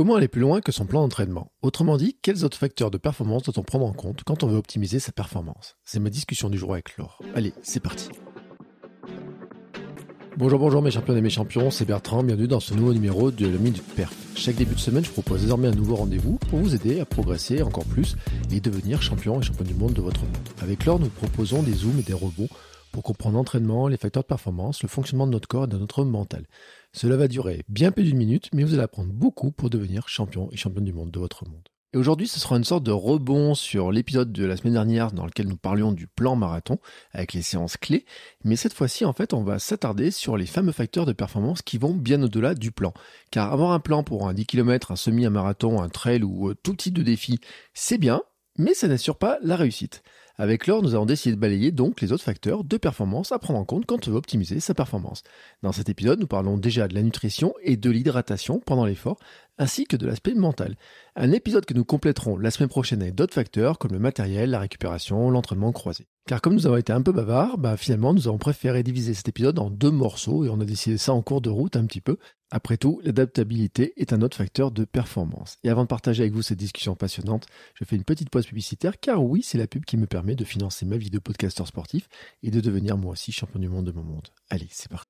Comment aller plus loin que son plan d'entraînement? Autrement dit, quels autres facteurs de performance doit-on prendre en compte quand on veut optimiser sa performance? C'est ma discussion du jour avec Laure. Allez, c'est parti. Bonjour, bonjour mes champions et mes champions, c'est Bertrand, bienvenue dans ce nouveau numéro de la Minute Perf. Chaque début de semaine, je propose désormais un nouveau rendez-vous pour vous aider à progresser encore plus et devenir champion et champion du monde de votre monde. Avec Laure, nous proposons des zooms et des rebonds pour comprendre l'entraînement, les facteurs de performance, le fonctionnement de notre corps et de notre mental. Cela va durer bien plus d'une minute, mais vous allez apprendre beaucoup pour devenir champion et championne du monde de votre monde. Et aujourd'hui, ce sera une sorte de rebond sur l'épisode de la semaine dernière dans lequel nous parlions du plan marathon avec les séances clés. Mais cette fois-ci, en fait, on va s'attarder sur les fameux facteurs de performance qui vont bien au-delà du plan. Car avoir un plan pour un 10 km, un semi, un marathon, un trail ou euh, tout type de défi, c'est bien, mais ça n'assure pas la réussite. Avec l'or, nous avons décidé de balayer donc les autres facteurs de performance à prendre en compte quand on veut optimiser sa performance. Dans cet épisode, nous parlons déjà de la nutrition et de l'hydratation pendant l'effort, ainsi que de l'aspect mental. Un épisode que nous compléterons la semaine prochaine avec d'autres facteurs comme le matériel, la récupération, l'entraînement croisé. Car comme nous avons été un peu bavards, bah finalement nous avons préféré diviser cet épisode en deux morceaux et on a décidé ça en cours de route un petit peu. Après tout, l'adaptabilité est un autre facteur de performance. Et avant de partager avec vous cette discussion passionnante, je fais une petite pause publicitaire car oui, c'est la pub qui me permet de financer ma vie de podcasteur sportif et de devenir moi aussi champion du monde de mon monde. Allez, c'est parti.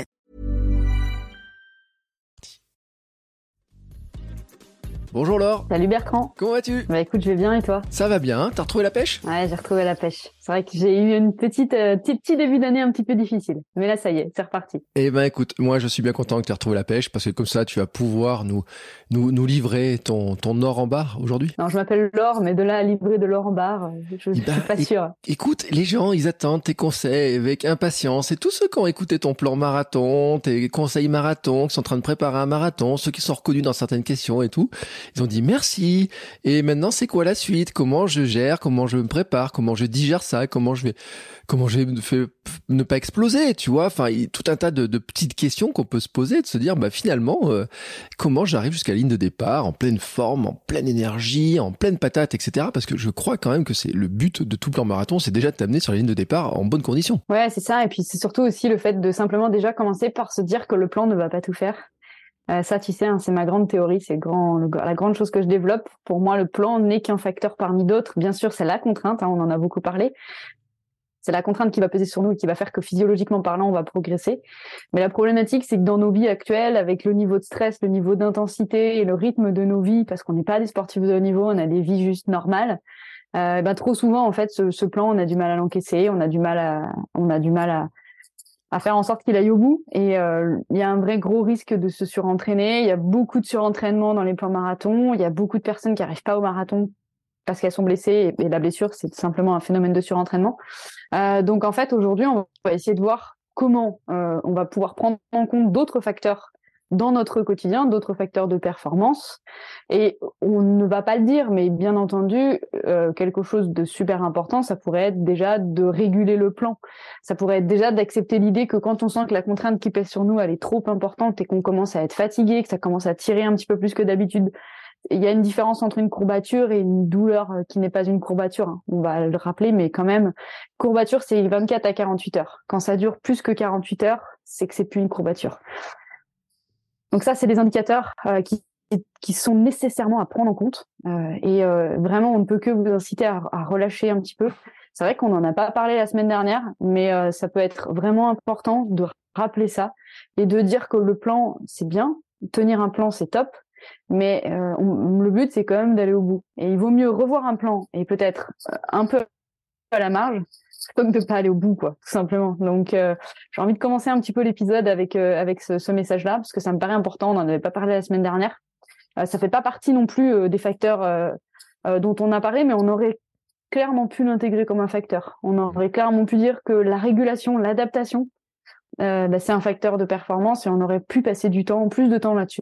Bonjour Laure. Salut Bertrand. Comment vas-tu? Bah écoute, je vais bien et toi? Ça va bien. T'as retrouvé la pêche? Ouais, j'ai retrouvé la pêche. C'est vrai que j'ai eu une petite euh, petit, petit début d'année un petit peu difficile, mais là ça y est, c'est reparti. Eh ben écoute, moi je suis bien content que tu aies retrouvé la pêche parce que comme ça tu vas pouvoir nous nous, nous livrer ton ton or en barre aujourd'hui. Non, je m'appelle Laure, mais de là à livrer de l'or en barre, je, Eh je ben, suis pas sûre. Écoute, les gens, ils attendent tes conseils avec impatience. Et tous ceux qui ont écouté ton plan marathon, tes conseils marathon, qui sont en train de préparer un marathon, ceux qui sont reconnus dans certaines questions et tout, ils ont dit merci. Et maintenant, c'est quoi la suite? Comment je gère? Comment je me prépare? Comment je digère ça? Comment je vais Comment je vais ne pas exploser? Tu vois Enfin, tout un tas de, petites questions qu'on peut se poser, de se dire, bah finalement, euh, comment j'arrive jusqu'à la ligne de départ en pleine forme, en pleine énergie, en pleine patate, etc. Parce que je crois quand même que c'est le but de tout plan marathon, c'est déjà de t'amener sur la ligne de départ en bonne condition. Ouais, c'est ça. Et puis c'est surtout aussi le fait de simplement déjà commencer par se dire que le plan ne va pas tout faire. Euh, ça, tu sais, hein, c'est ma grande théorie, c'est la grande chose que je développe. Pour moi, le plan n'est qu'un facteur parmi d'autres. Bien sûr, c'est la contrainte, hein, on en a beaucoup parlé. C'est la contrainte qui va peser sur nous et qui va faire que physiologiquement parlant, on va progresser. Mais la problématique, c'est que dans nos vies actuelles, avec le niveau de stress, le niveau d'intensité et le rythme de nos vies, parce qu'on n'est pas des sportifs de haut niveau, on a des vies juste normales, euh, ben, trop souvent, en fait, ce, plan, on a du mal à l'encaisser, on a du mal on a du mal à, à faire en sorte qu'il aille au bout. Et euh, il y a un vrai gros risque de se surentraîner. Il y a beaucoup de surentraînement dans les plans marathons. Il y a beaucoup de personnes qui n'arrivent pas au marathon parce qu'elles sont blessées. Et, et la blessure, c'est simplement un phénomène de surentraînement. Euh, donc en fait, aujourd'hui, on va essayer de voir comment euh, on va pouvoir prendre en compte d'autres facteurs dans notre quotidien, d'autres facteurs de performance. Et on ne va pas le dire, mais bien entendu, euh, quelque chose de super important, ça pourrait être déjà de réguler le plan. Ça pourrait être déjà d'accepter l'idée que quand on sent que la contrainte qui pèse sur nous, elle est trop importante et qu'on commence à être fatigué, que ça commence à tirer un petit peu plus que d'habitude, il y a une différence entre une courbature et une douleur euh, qui n'est pas une courbature. hein. On va le rappeler, mais quand même, courbature, c'est 24 à 48 heures. Quand ça dure plus que 48 heures, c'est que c'est plus une courbature. Donc ça, c'est des indicateurs euh, qui, sont nécessairement à prendre en compte. Euh, et euh, vraiment, on ne peut que vous inciter à, relâcher un petit peu. C'est vrai qu'on n'en a pas parlé la semaine dernière, mais ça peut être vraiment important de rappeler ça et de dire que le plan, c'est bien. Tenir un plan, c'est top. Mais le but, c'est quand même d'aller au bout. Et il vaut mieux revoir un plan et peut-être un peu à la marge plutôt que de pas aller au bout, quoi, tout simplement. Donc, euh, j'ai envie de commencer un petit peu l'épisode avec euh, avec ce, message-là parce que ça me paraît important. On n'en avait pas parlé la semaine dernière. Euh, ça fait pas partie non plus euh, des facteurs dont on a parlé, mais on aurait clairement pu l'intégrer comme un facteur. On aurait clairement pu dire que la régulation, l'adaptation bah, c'est un facteur de performance et on aurait pu passer du temps, plus de temps là-dessus.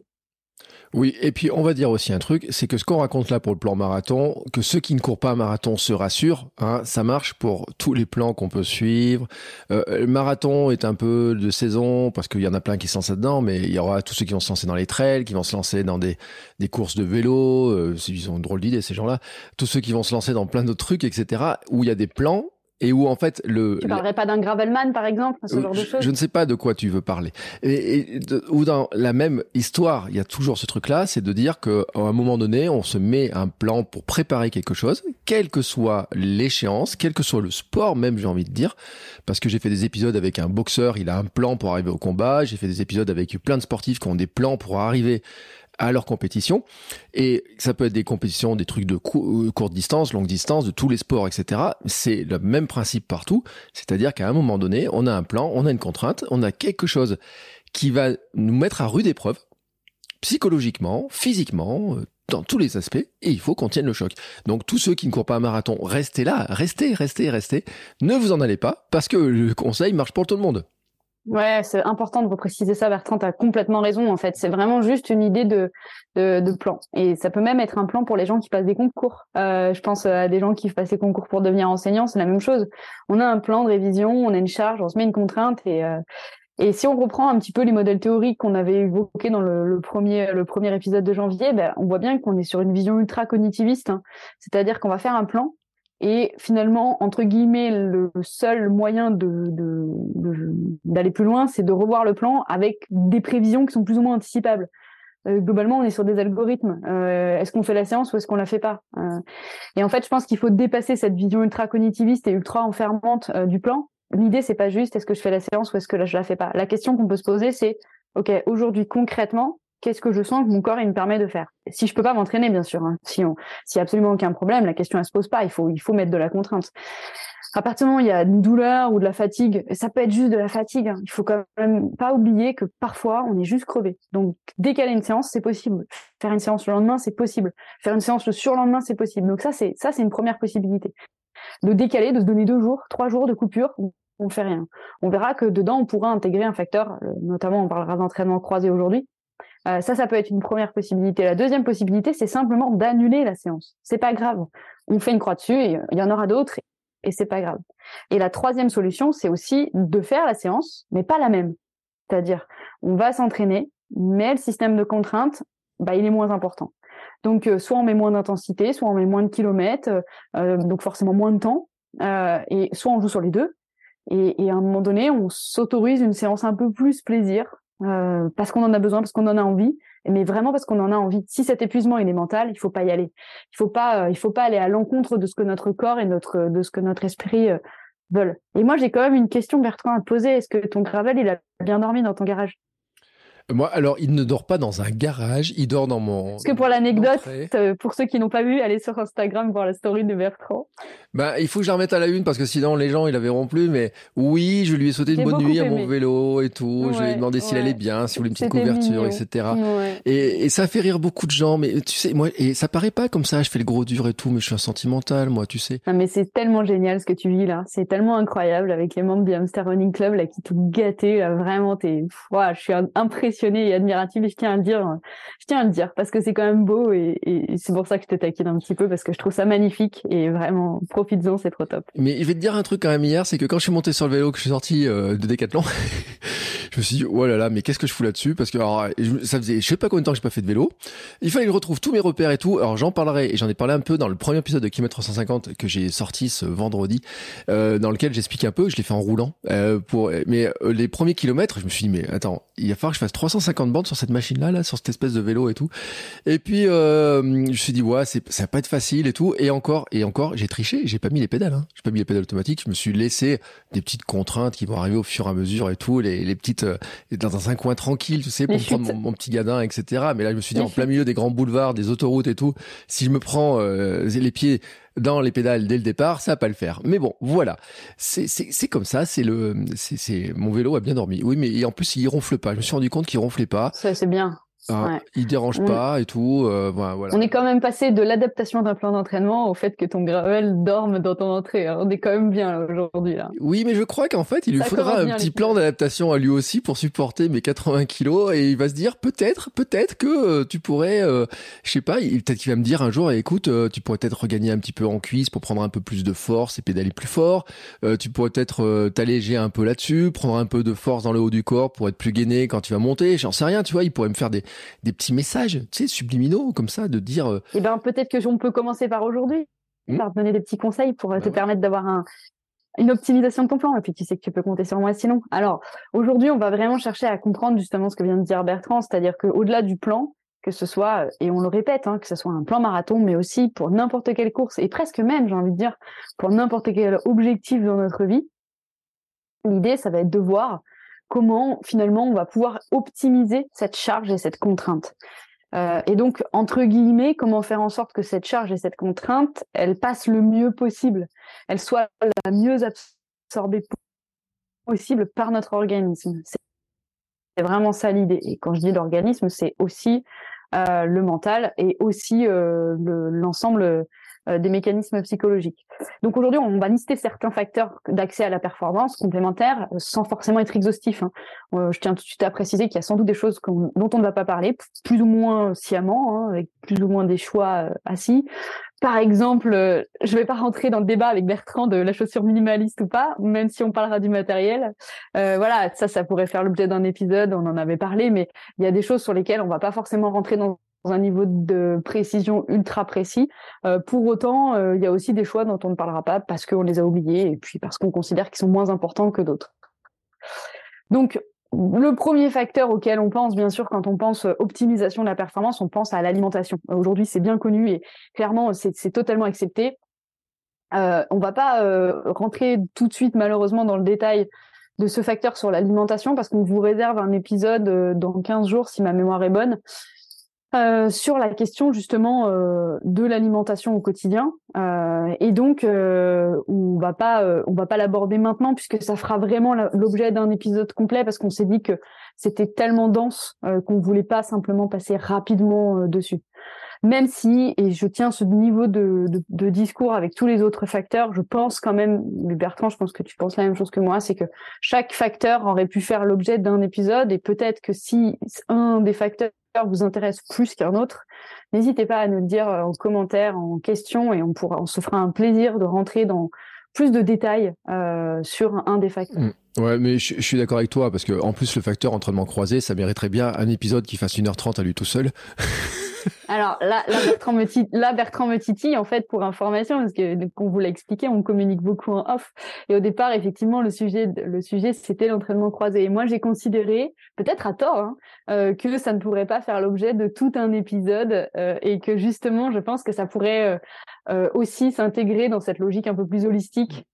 Oui, et puis on va dire aussi un truc, c'est que ce qu'on raconte là pour le plan marathon, que ceux qui ne courent pas un marathon se rassurent, hein, ça marche pour tous les plans qu'on peut suivre. Euh, le marathon est un peu de saison parce qu'il y en a plein qui se lancent dedans, mais il y aura tous ceux qui vont se lancer dans les trails, qui vont se lancer dans des, des courses de vélo, euh, ils ont une drôle d'idée ces gens-là, tous ceux qui vont se lancer dans plein d'autres trucs, etc., où il y a des plans et où en fait le. Tu parlerais pas d'un gravelman par exemple, ce genre de choses. Je ne sais pas de quoi tu veux parler. Et, et ou dans la même histoire, il y a toujours ce truc-là, c'est de dire que à un moment donné, on se met un plan pour préparer quelque chose, quelle que soit l'échéance, quel que soit le sport, même j'ai envie de dire, parce que j'ai fait des épisodes avec un boxeur, il a un plan pour arriver au combat. J'ai fait des épisodes avec plein de sportifs qui ont des plans pour arriver à leur compétition. Et ça peut être des compétitions, des trucs de euh, courte distance, longue distance, de tous les sports, etc. C'est le même principe partout. C'est-à-dire qu'à un moment donné, on a un plan, on a une contrainte, on a quelque chose qui va nous mettre à rude épreuve, psychologiquement, physiquement, euh, dans tous les aspects, et il faut qu'on tienne le choc. Donc tous ceux qui ne courent pas un marathon, restez là, restez, restez, restez. Ne vous en allez pas, parce que le conseil marche pour tout le monde. Ouais, c'est important de repréciser ça, Bertrand. Tu as complètement raison. En fait, c'est vraiment juste une idée de, de, plan. Et ça peut même être un plan pour les gens qui passent des concours. Euh, je pense à des gens qui passent des concours pour devenir enseignants. C'est la même chose. On a un plan de révision, on a une charge, on se met une contrainte. Et, euh, et si on reprend un petit peu les modèles théoriques qu'on avait évoqués dans le, le, premier, le premier épisode de janvier, ben, on voit bien qu'on est sur une vision ultra cognitiviste. Hein. C'est-à-dire qu'on va faire un plan et finalement, entre guillemets, le seul moyen de, d'aller plus loin, c'est de revoir le plan avec des prévisions qui sont plus ou moins anticipables. Euh, globalement, on est sur des algorithmes. Euh, est-ce qu'on fait la séance ou est-ce qu'on la fait pas euh, Et en fait, je pense qu'il faut dépasser cette vision ultra cognitiviste et ultra enfermante du plan. L'idée, c'est pas juste est-ce que je fais la séance ou est-ce que je la fais pas. La question qu'on peut se poser, c'est ok, aujourd'hui concrètement, qu'est-ce que je sens que mon corps il me permet de faire? Si je peux pas m'entraîner, bien sûr, hein. si on, s'il y a absolument aucun problème, la question elle se pose pas. Il faut, il faut mettre de la contrainte. À partir du moment où il y a une douleur ou de la fatigue, ça peut être juste de la fatigue. Hein. Il faut quand même pas oublier que parfois on est juste crevé. Donc décaler une séance, c'est possible. Faire une séance le lendemain, c'est possible. Faire une séance le surlendemain, c'est possible. Donc ça, c'est ça, c'est une première possibilité. De décaler, de se donner deux jours, trois jours de coupure, on fait rien. On verra que dedans, on pourra intégrer un facteur, euh, notamment on parlera d'entraînement croisé aujourd'hui, euh, ça, ça peut être une première possibilité. La deuxième possibilité, c'est simplement d'annuler la séance. C'est pas grave. On fait une croix dessus et il y en aura d'autres et c'est pas grave. Et la troisième solution, c'est aussi de faire la séance, mais pas la même. C'est-à-dire, on va s'entraîner, mais le système de contrainte, bah, il est moins important. Donc, euh, soit on met moins d'intensité, soit on met moins de kilomètres, euh, donc forcément moins de temps, et soit on joue sur les deux. Et, et à un moment donné, on s'autorise une séance un peu plus plaisir, euh, parce qu'on en a besoin, parce qu'on en a envie, mais vraiment parce qu'on en a envie. Si cet épuisement il est mental, il faut pas y aller. Il faut pas, euh, il faut pas aller à l'encontre de ce que notre corps et notre, de ce que notre esprit euh, veulent. Et moi, j'ai quand même une question, Bertrand, à poser. Est-ce que ton gravel, il a bien dormi dans ton garage? Moi, alors, il ne dort pas dans un garage, il dort dans mon. Parce que pour l'anecdote, euh, pour ceux qui n'ont pas vu, allez sur Instagram voir la story de Bertrand. Bah, il faut que je la remette à la une parce que sinon les gens ils la verront plus. Mais oui, je lui ai sauté une bonne nuit à mon vélo et tout. je lui ai demandé s'il allait bien, s'il voulait une petite couverture, etc. Et, et, ça fait rire beaucoup de gens. Mais tu sais, moi, et ça paraît pas comme ça. Je fais le gros dur et tout, mais je suis un sentimental, moi, tu sais. Non, mais c'est tellement génial ce que tu vis là. C'est tellement incroyable avec les membres du Hamster Running Club là qui t'ont gâté. Là, vraiment, t'es, je suis impressionné et admirative. Et je tiens à le dire, je tiens à le dire parce que c'est quand même beau et, c'est pour ça que je te taquine un petit peu parce que je trouve ça magnifique et vraiment profites-en, c'est trop top. Mais je vais te dire un truc quand même hier, c'est que quand je suis monté sur le vélo, que je suis sorti euh, de Décathlon, je me suis dit oh là là, mais qu'est-ce que je fous là-dessus? Parce que alors, ça faisait je sais pas combien de temps que j'ai pas fait de vélo. Il fallait que je retrouve tous mes repères et tout. Alors j'en parlerai et j'en ai parlé un peu dans le premier épisode de Kilomètre 350 que j'ai sorti ce vendredi, euh, dans lequel j'explique un peu. Je l'ai fait en roulant. Euh, pour mais les premiers kilomètres, je me suis dit mais attends, il va falloir que je fasse 350 bandes sur cette machine là, sur cette espèce de vélo et tout. Et puis euh, je me suis dit ouais, c'est ça va pas être facile et tout. Et encore et encore, j'ai triché, j'ai pas mis les pédales. Hein. J'ai pas mis les pédales automatiques. Je me suis laissé des petites contraintes qui vont arriver au fur et à mesure et tout, les, les petites euh, dans un coin tranquille, tu sais, pour prendre mon, petit gadin, etc. Mais là, je me suis dit, en plein milieu des grands boulevards, des autoroutes et tout, si je me prends euh, les pieds dans les pédales dès le départ, ça va pas le faire. Mais bon, voilà, c'est comme ça. C'est le c'est mon vélo a bien dormi. Oui, mais en plus il ronfle pas. Je me suis rendu compte qu'il ronflait pas. Ça c'est bien. Ah, Il dérange pas et tout. Euh, voilà. On est quand même passé de l'adaptation d'un plan d'entraînement au fait que ton gravel dorme dans ton entrée. Hein. On est quand même bien aujourd'hui là. Oui, mais je crois qu'en fait, il lui faudra un petit plan d'adaptation à lui aussi pour supporter mes 80 kilos et il va se dire peut-être, peut-être que euh, tu pourrais, euh, je sais pas, peut-être qu'il va me dire un jour, écoute, euh, tu pourrais peut-être regagner un petit peu en cuisse pour prendre un peu plus de force et pédaler plus fort. tu pourrais peut-être t'alléger un peu là-dessus, prendre un peu de force dans le haut du corps pour être plus gainé quand tu vas monter. J'en sais rien, tu vois. Il pourrait me faire des des petits messages, tu sais, subliminaux, comme ça, de dire. Euh, eh ben, peut-être que on peut commencer par aujourd'hui, hmm. par donner des petits conseils pour euh, te bah permettre d'avoir un, une optimisation de ton plan. Et puis, tu sais que tu peux compter sur moi sinon. Alors, aujourd'hui, on va vraiment chercher à comprendre justement ce que vient de dire Bertrand, c'est-à-dire qu'au-delà du plan, que ce soit, et on le répète, hein, que ce soit un plan marathon, mais aussi pour n'importe quelle course, et presque même, j'ai envie de dire, pour n'importe quel objectif dans notre vie, l'idée, ça va être de voir comment finalement on va pouvoir optimiser cette charge et cette contrainte. Euh, et donc, entre guillemets, comment faire en sorte que cette charge et cette contrainte, elle passe le mieux possible, elle soit la mieux absorbée possible par notre organisme. C'est vraiment ça l'idée. Et quand je dis l'organisme, c'est aussi euh, le mental et aussi euh, l'ensemble des mécanismes psychologiques. Donc aujourd'hui, on va lister certains facteurs d'accès à la performance complémentaire euh, sans forcément être exhaustif. Hein. Euh, je tiens tout de suite à préciser qu'il y a sans doute des choses dont on ne va pas parler, plus ou moins sciemment, hein, avec plus ou moins des choix assis. Par exemple, je ne vais pas rentrer dans le débat avec Bertrand de la chaussure minimaliste ou pas, même si on parlera du matériel. voilà, ça, ça pourrait faire l'objet d'un épisode, on en avait parlé, mais il y a des choses sur lesquelles on va pas forcément rentrer dans un niveau de précision ultra précis. Euh, pour autant, euh, il y a aussi des choix dont on ne parlera pas parce qu'on les a oubliés et puis parce qu'on considère qu'ils sont moins importants que d'autres. Donc, le premier facteur auquel on pense, bien sûr, quand on pense optimisation de la performance, on pense à l'alimentation. Aujourd'hui, c'est bien connu et clairement, c'est totalement accepté. Euh, on va pas euh, rentrer tout de suite, malheureusement, dans le détail de ce facteur sur l'alimentation parce qu'on vous réserve un épisode dans 15 jours, si ma mémoire est bonne, euh, sur la question justement euh, de l'alimentation au quotidien euh, et donc on va pas on va pas l'aborder maintenant puisque ça fera vraiment l'objet d'un épisode complet parce qu'on s'est dit que c'était tellement dense qu'on voulait pas simplement passer rapidement dessus. Même si et je tiens ce niveau de, de, de, discours avec tous les autres facteurs je pense quand même Bertrand je pense que tu penses la même chose que moi c'est que chaque facteur aurait pu faire l'objet d'un épisode et peut-être que si un des facteurs vous intéresse plus qu'un autre, n'hésitez pas à nous le dire euh, en commentaire, en question, et on pourra, on se fera un plaisir de rentrer dans plus de détails euh, sur un des facteurs. Mm. Ouais, mais je, suis d'accord avec toi parce que en plus le facteur entraînement croisé, ça mériterait bien un épisode qui fasse 1h30 à lui tout seul. Alors là, Bertrand me en fait, pour information, parce que qu'on vous l'a expliqué, on communique beaucoup en off. Et au départ, effectivement, le sujet, c'était l'entraînement croisé. Et moi, j'ai considéré, peut-être à tort, hein, euh, que ça ne pourrait pas faire l'objet de tout un épisode euh, et que justement, je pense que ça pourrait euh, aussi s'intégrer dans cette logique un peu plus holistique.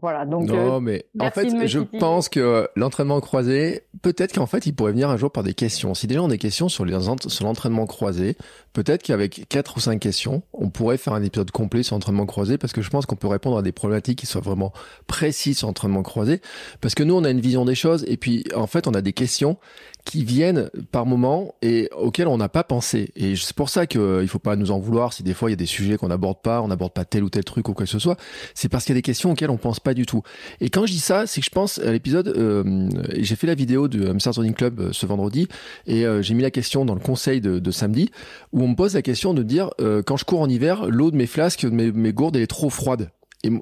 voilà. Donc. Non, mais en fait, je pense que l'entraînement croisé, peut-être qu'en fait, il pourrait venir un jour par des questions. Si déjà on a des questions sur l'entraînement croisé, peut-être qu'avec quatre ou cinq questions, on pourrait faire un épisode complet sur l'entraînement croisé parce que je pense qu'on peut répondre à des problématiques qui soient vraiment précises sur l'entraînement croisé. Parce que nous, on a une vision des choses et puis en fait, on a des questions qui viennent par moment et auxquels on n'a pas pensé. Et c'est pour ça qu'il ne faut pas nous en vouloir si des fois il y a des sujets qu'on n'aborde pas, on n'aborde pas tel ou tel truc ou quoi que ce soit. C'est parce qu'il y a des questions auxquelles on pense pas du tout. Et quand je dis ça, c'est que je pense à l'épisode, euh, j'ai fait la vidéo du Hamster Running Club euh, ce vendredi et euh, j'ai mis la question dans le conseil de, de, samedi où on me pose la question de dire euh, quand je cours en hiver, l'eau de mes flasques, de mes, mes gourdes, elle est trop froide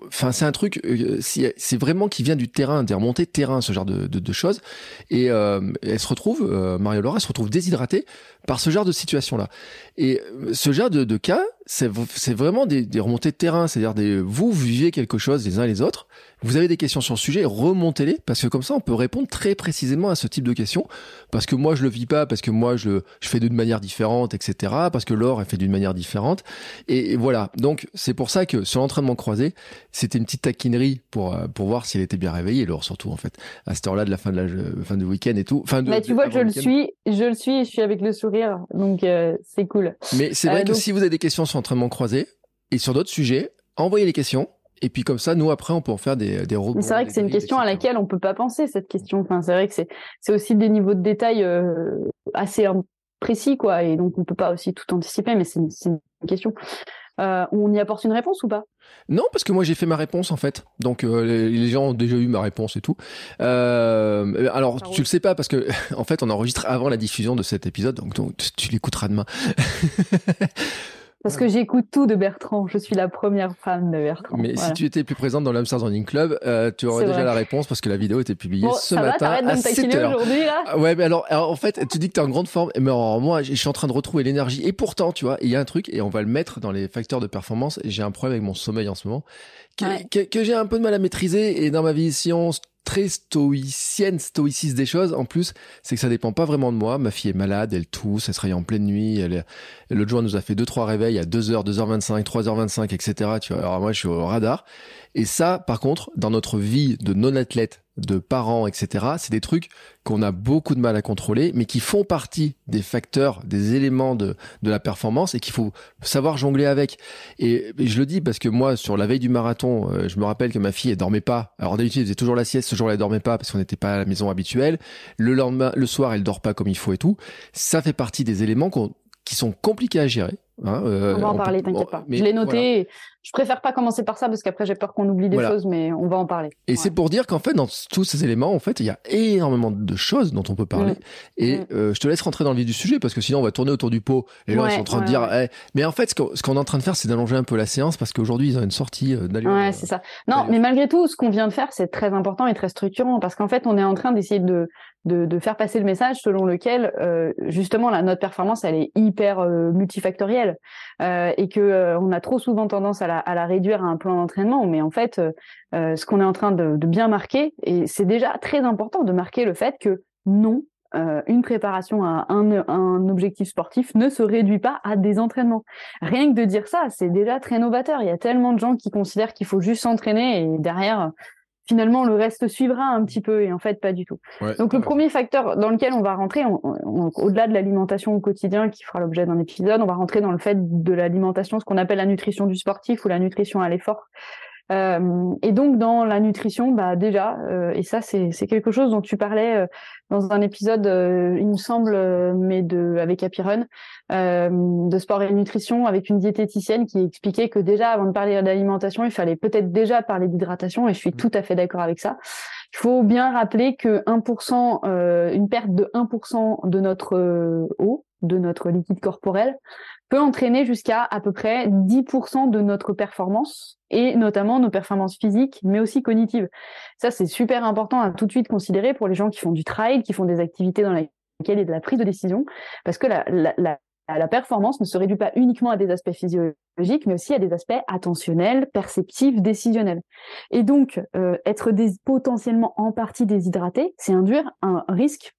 enfin, c'est un truc, euh, c'est vraiment qui vient du terrain, des remontées terrain, ce genre de, de, de choses. Et euh, elle se retrouve, euh, Mario Laura, se retrouve déshydratée par ce genre de situation-là. Et euh, ce genre de, de cas, c'est vraiment des, des, remontées de terrain, c'est-à-dire des, vous, vivez quelque chose les uns et les autres, vous avez des questions sur le sujet, remontez-les, parce que comme ça, on peut répondre très précisément à ce type de questions, parce que moi, je le vis pas, parce que moi, je, je fais d'une manière différente, etc., parce que Laure, elle fait d'une manière différente. Et, voilà. Donc, c'est pour ça que sur l'entraînement croisé, c'était une petite taquinerie pour, euh, pour voir s'il était bien réveillé, Laure, surtout, en fait, à cette heure-là de la fin de la fin du week-end et tout. Fin de, Mais tu vois, je le suis, je le suis je suis avec le sourire. Donc, euh, c'est cool. Mais c'est vrai euh, que si vous avez des questions sur l'entraînement croisé et sur d'autres sujets, envoyez les questions et puis comme ça, nous après, on peut en faire des des Mais c'est vrai que c'est une question à laquelle on peut pas penser cette question. Enfin, c'est vrai que c'est c'est aussi des niveaux de détail euh, assez précis, quoi. Et donc, on peut pas aussi tout anticiper, mais c'est une, question. Euh, on y apporte une réponse ou pas? Non, parce que moi j'ai fait ma réponse en fait. Donc euh, les, gens ont déjà eu ma réponse et tout. Euh, alors tu le sais pas parce que en fait on enregistre avant la diffusion de cet épisode, donc, donc tu l'écouteras demain. Parce que j'écoute tout de Bertrand. Je suis la première fan de Bertrand. Mais si tu étais plus présente dans l'Amsterdam Running Club, euh, tu aurais déjà la réponse parce que la vidéo était publiée ce ça matin va, à 7 heures. aujourd'hui là? Ah ouais, mais alors, en fait, tu dis que tu es en grande forme. Mais moi, je suis en train de retrouver l'énergie. Et pourtant, tu vois, il y a un truc et on va le mettre dans les facteurs de performance. J'ai un problème avec mon sommeil en ce moment que, que, j'ai un peu de mal à maîtriser. Et dans ma vision très stoïcienne, stoïciste des choses. En plus, c'est que ça dépend pas vraiment de moi. Ma fille est malade, elle tousse, elle se réveille en pleine nuit. Elle, l'autre jour, elle nous a fait deux, trois réveils à 2h, 2h25, 3h25, etc. Tu vois. Alors moi, je suis au radar. Et ça, par contre, dans notre vie de non-athlète, de parents, etc., c'est des trucs qu'on a beaucoup de mal à contrôler, mais qui font partie des facteurs, des éléments de, de la performance et qu'il faut savoir jongler avec. Et, je le dis parce que moi, sur la veille du marathon, euh, je me rappelle que ma fille, elle dormait pas. Alors d'habitude, elle faisait toujours la sieste. Ce jour-là, elle dormait pas parce qu'on n'était pas à la maison habituelle. Le lendemain, le soir, elle dort pas comme il faut et tout. Ça fait partie des éléments qui sont compliqués à gérer. Hein, euh, on va en parler, t'inquiète pas. je l'ai noté. Je préfère pas commencer par ça parce qu'après j'ai peur qu'on oublie des choses, mais on va en parler. Et c'est pour dire qu'en fait, dans tous ces éléments, en fait, il y a énormément de choses dont on peut parler. Mm. Et mm. Euh, je te laisse rentrer dans le vif du sujet parce que sinon on va tourner autour du pot. Et là, ils sont en train de dire. Eh. Mais en fait, ce qu'on est en train de faire, c'est d'allonger un peu la séance parce qu'aujourd'hui ils ont une sortie euh, d'allure. Ouais, c'est ça. Non, mais malgré tout, ce qu'on vient de faire, c'est très important et très structurant parce qu'en fait, on est en train d'essayer de de, de, faire passer le message selon lequel euh, justement la notre performance elle est hyper euh, multifactorielle euh, et que euh, on a trop souvent tendance à la, à la, réduire à un plan d'entraînement mais en fait euh, ce qu'on est en train de, de bien marquer et c'est déjà très important de marquer le fait que non une préparation à un, un, objectif sportif ne se réduit pas à des entraînements. Rien que de dire ça, c'est déjà très novateur. Il y a tellement de gens qui considèrent qu'il faut juste s'entraîner et derrière, finalement le reste suivra un petit peu et en fait pas du tout. Donc le premier facteur dans lequel on va rentrer, au-delà de l'alimentation au quotidien qui fera l'objet d'un épisode, on va rentrer dans le fait de l'alimentation, ce qu'on appelle la nutrition du sportif ou la nutrition à l'effort. Euh, et donc dans la nutrition, bah déjà, euh, et ça c'est quelque chose dont tu parlais euh, dans un épisode, il me semble, mais de avec Happy Run, de sport et nutrition, avec une diététicienne qui expliquait que déjà avant de parler d'alimentation, il fallait peut-être déjà parler d'hydratation, et je suis mmh. tout à fait d'accord avec ça. Il faut bien rappeler que 1%, une perte de 1% de notre eau, de notre liquide corporel, peut entraîner jusqu'à à peu près 10% de notre performance et notamment nos performances physiques, mais aussi cognitives. Ça, c'est super important à tout de suite considérer pour les gens qui font du trail, qui font des activités dans lesquelles il y a de la prise de décision, parce que la, la, la, la performance ne se réduit pas uniquement à des aspects physiologiques, mais aussi à des aspects attentionnels, perceptifs, décisionnels. Et donc, euh, être des, potentiellement en partie déshydraté, c'est induire un risque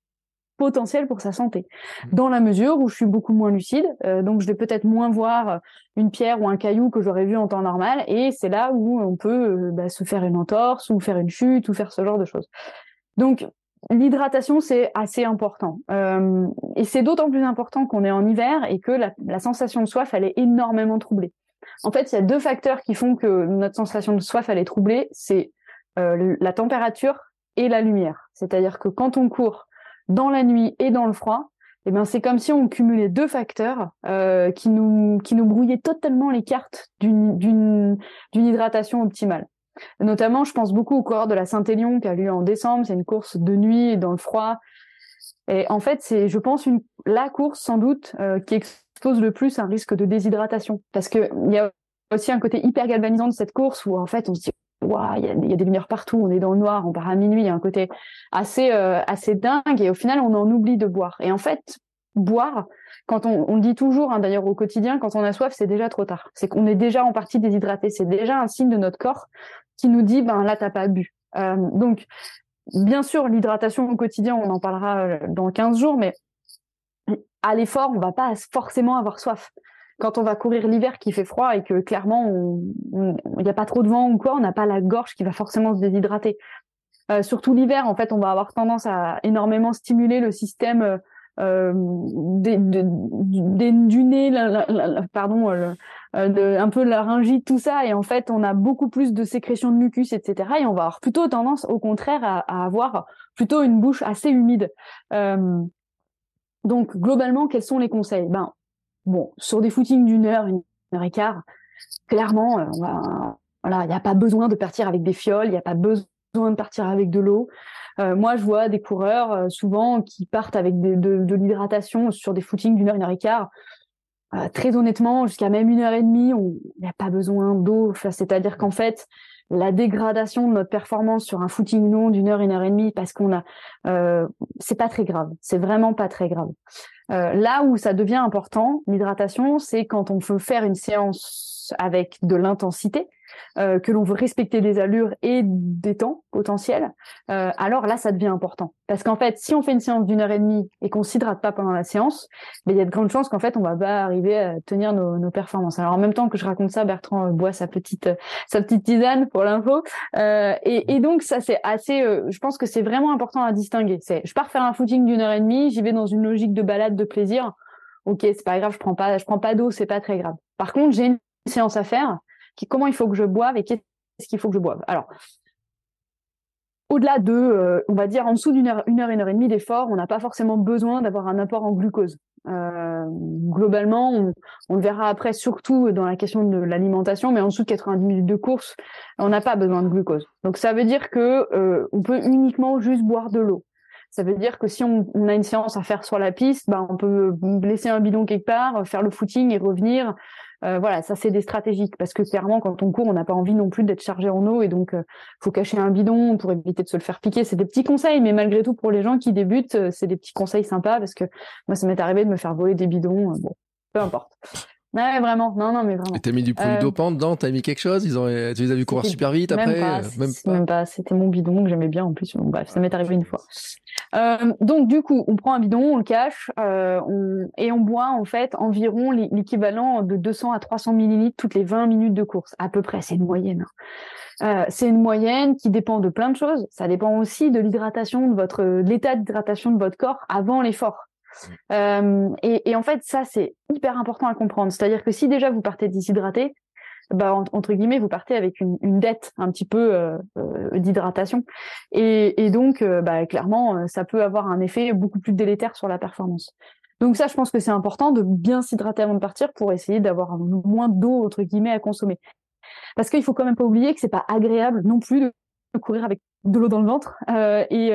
potentiel pour sa santé. Mmh. Dans la mesure où je suis beaucoup moins lucide, euh, donc je vais peut-être moins voir une pierre ou un caillou que j'aurais vu en temps normal, et c'est là où on peut euh, bah, se faire une entorse ou faire une chute ou faire ce genre de choses. Donc l'hydratation c'est assez important, euh, et c'est d'autant plus important qu'on est en hiver et que la, la sensation de soif elle est énormément troublée. En fait, il y a deux facteurs qui font que notre sensation de soif elle est troublée, c'est la température et la lumière. C'est-à-dire que quand on court dans la nuit et dans le froid, eh ben c'est comme si on cumulait deux facteurs euh, qui nous qui nous brouillaient totalement les cartes d'une hydratation optimale. Notamment, je pense beaucoup au coureur de la Saint-Élion qui a lieu en décembre. C'est une course de nuit dans le froid. Et en fait, c'est, je pense, la course sans doute euh, qui expose le plus un risque de déshydratation, parce que il y a aussi un côté hyper galvanisant de cette course où en fait on se dit il y, a, des lumières partout, on est dans le noir, on part à minuit, il y a un côté assez euh, assez dingue et au final on en oublie de boire. Et en fait, boire, quand on, dit toujours, hein, d'ailleurs au quotidien, quand on a soif, c'est déjà trop tard. C'est qu'on est déjà en partie déshydraté. C'est déjà un signe de notre corps qui nous dit, ben là t'as pas bu. Euh, donc, bien sûr, l'hydratation au quotidien, on en parlera euh, dans 15 jours, mais à l'effort, on va pas forcément avoir soif quand on va courir l'hiver qui fait froid et que clairement il n'y a pas trop de vent ou quoi, on n'a pas la gorge qui va forcément se déshydrater. Euh, surtout l'hiver, en fait, on va avoir tendance à énormément stimuler le système euh, du nez, pardon, euh, un peu laryngite, tout ça, et en fait, on a beaucoup plus de sécrétion de mucus, etc. Et on va avoir plutôt tendance, au contraire, à, avoir plutôt une bouche assez humide. Euh, Donc globalement, quels sont les conseils? Ben bon, sur des footings d'une heure, une heure et quart, clairement, euh, il n'y a pas besoin de partir avec des fioles, il n'y a pas besoin de partir avec de l'eau. Euh, moi, je vois des coureurs euh, souvent qui partent avec de, l'hydratation sur des footings d'une heure, une heure et quart. très honnêtement, jusqu'à même une heure et demie, il n'y a pas besoin d'eau. C'est-à-dire qu'en fait, la dégradation de notre performance sur un footing long d'une heure, une heure et demie, parce qu'on a, c'est pas très grave. C'est vraiment pas très grave. Euh, là où ça devient important, l'hydratation, c'est quand on veut faire une séance avec de l'intensité, euh, que l'on veut respecter des allures et des temps potentiels, euh, alors là, ça devient important. Parce qu'en fait, si on fait une séance d'une heure et demie et qu'on s'hydrate pas pendant la séance, ben, il y a de grandes chances qu'en fait, on va pas arriver à tenir nos, performances. Alors en même temps que je raconte ça, Bertrand euh, boit sa petite sa petite tisane pour l'info. Et, et, donc ça, c'est assez. je pense que c'est vraiment important à distinguer. C'est, je pars faire un footing d'une heure et demie, j'y vais dans une logique de balade, de plaisir. Ok, c'est pas grave, je prends pas, je prends pas d'eau, c'est pas très grave. Par contre, j'ai une séance à faire comment il faut que je boive et qu'est-ce qu'il faut que je boive. Alors, au-delà de, euh, on va dire, en dessous d'une heure, une heure, une heure et demie d'effort, on n'a pas forcément besoin d'avoir un apport en glucose. Euh, globalement, on, le verra après, surtout dans la question de l'alimentation, mais en dessous de 90 minutes de course, on n'a pas besoin de glucose. Donc ça veut dire que euh, on peut uniquement juste boire de l'eau. Ça veut dire que si on, a une séance à faire sur la piste, bah, on peut laisser un bidon quelque part, faire le footing et revenir. Euh, voilà, ça c'est des stratégiques parce que clairement quand on court, on n'a pas envie non plus d'être chargé en eau et donc euh, faut cacher un bidon pour éviter de se le faire piquer. C'est des petits conseils, mais malgré tout pour les gens qui débutent, euh, c'est des petits conseils sympas parce que moi ça m'est arrivé de me faire voler des bidons. bon, peu importe. Ouais, vraiment. Non, non, mais vraiment. T'as mis du produit dopant dedans? T'as mis quelque chose? Ils ont, tu les as vu courir super vite après Même pas. Même pas. C'était mon bidon que j'aimais bien en plus. bref, ça m'est arrivé une fois. Euh, donc du coup, on prend un bidon, on le cache euh, on... et on boit en fait environ l'équivalent de 200 à 300 millilitres toutes les 20 minutes de course, à peu près. C'est une moyenne. Hein. Euh, c'est une moyenne qui dépend de plein de choses. Ça dépend aussi de l'hydratation de votre, l'état d'hydratation de votre corps avant l'effort. Euh, et, en fait, ça c'est hyper important à comprendre. C'est-à-dire que si déjà vous partez déshydraté, bah, entre guillemets, vous partez avec une, dette un petit peu euh, euh d'hydratation. Et, donc, euh, bah, clairement, ça peut avoir un effet beaucoup plus délétère sur la performance. Donc ça, je pense que c'est important de bien s'hydrater avant de partir pour essayer d'avoir moins d'eau, entre guillemets, à consommer. Parce qu'il faut quand même pas oublier que c'est pas agréable non plus de courir avec de l'eau dans le ventre. Et,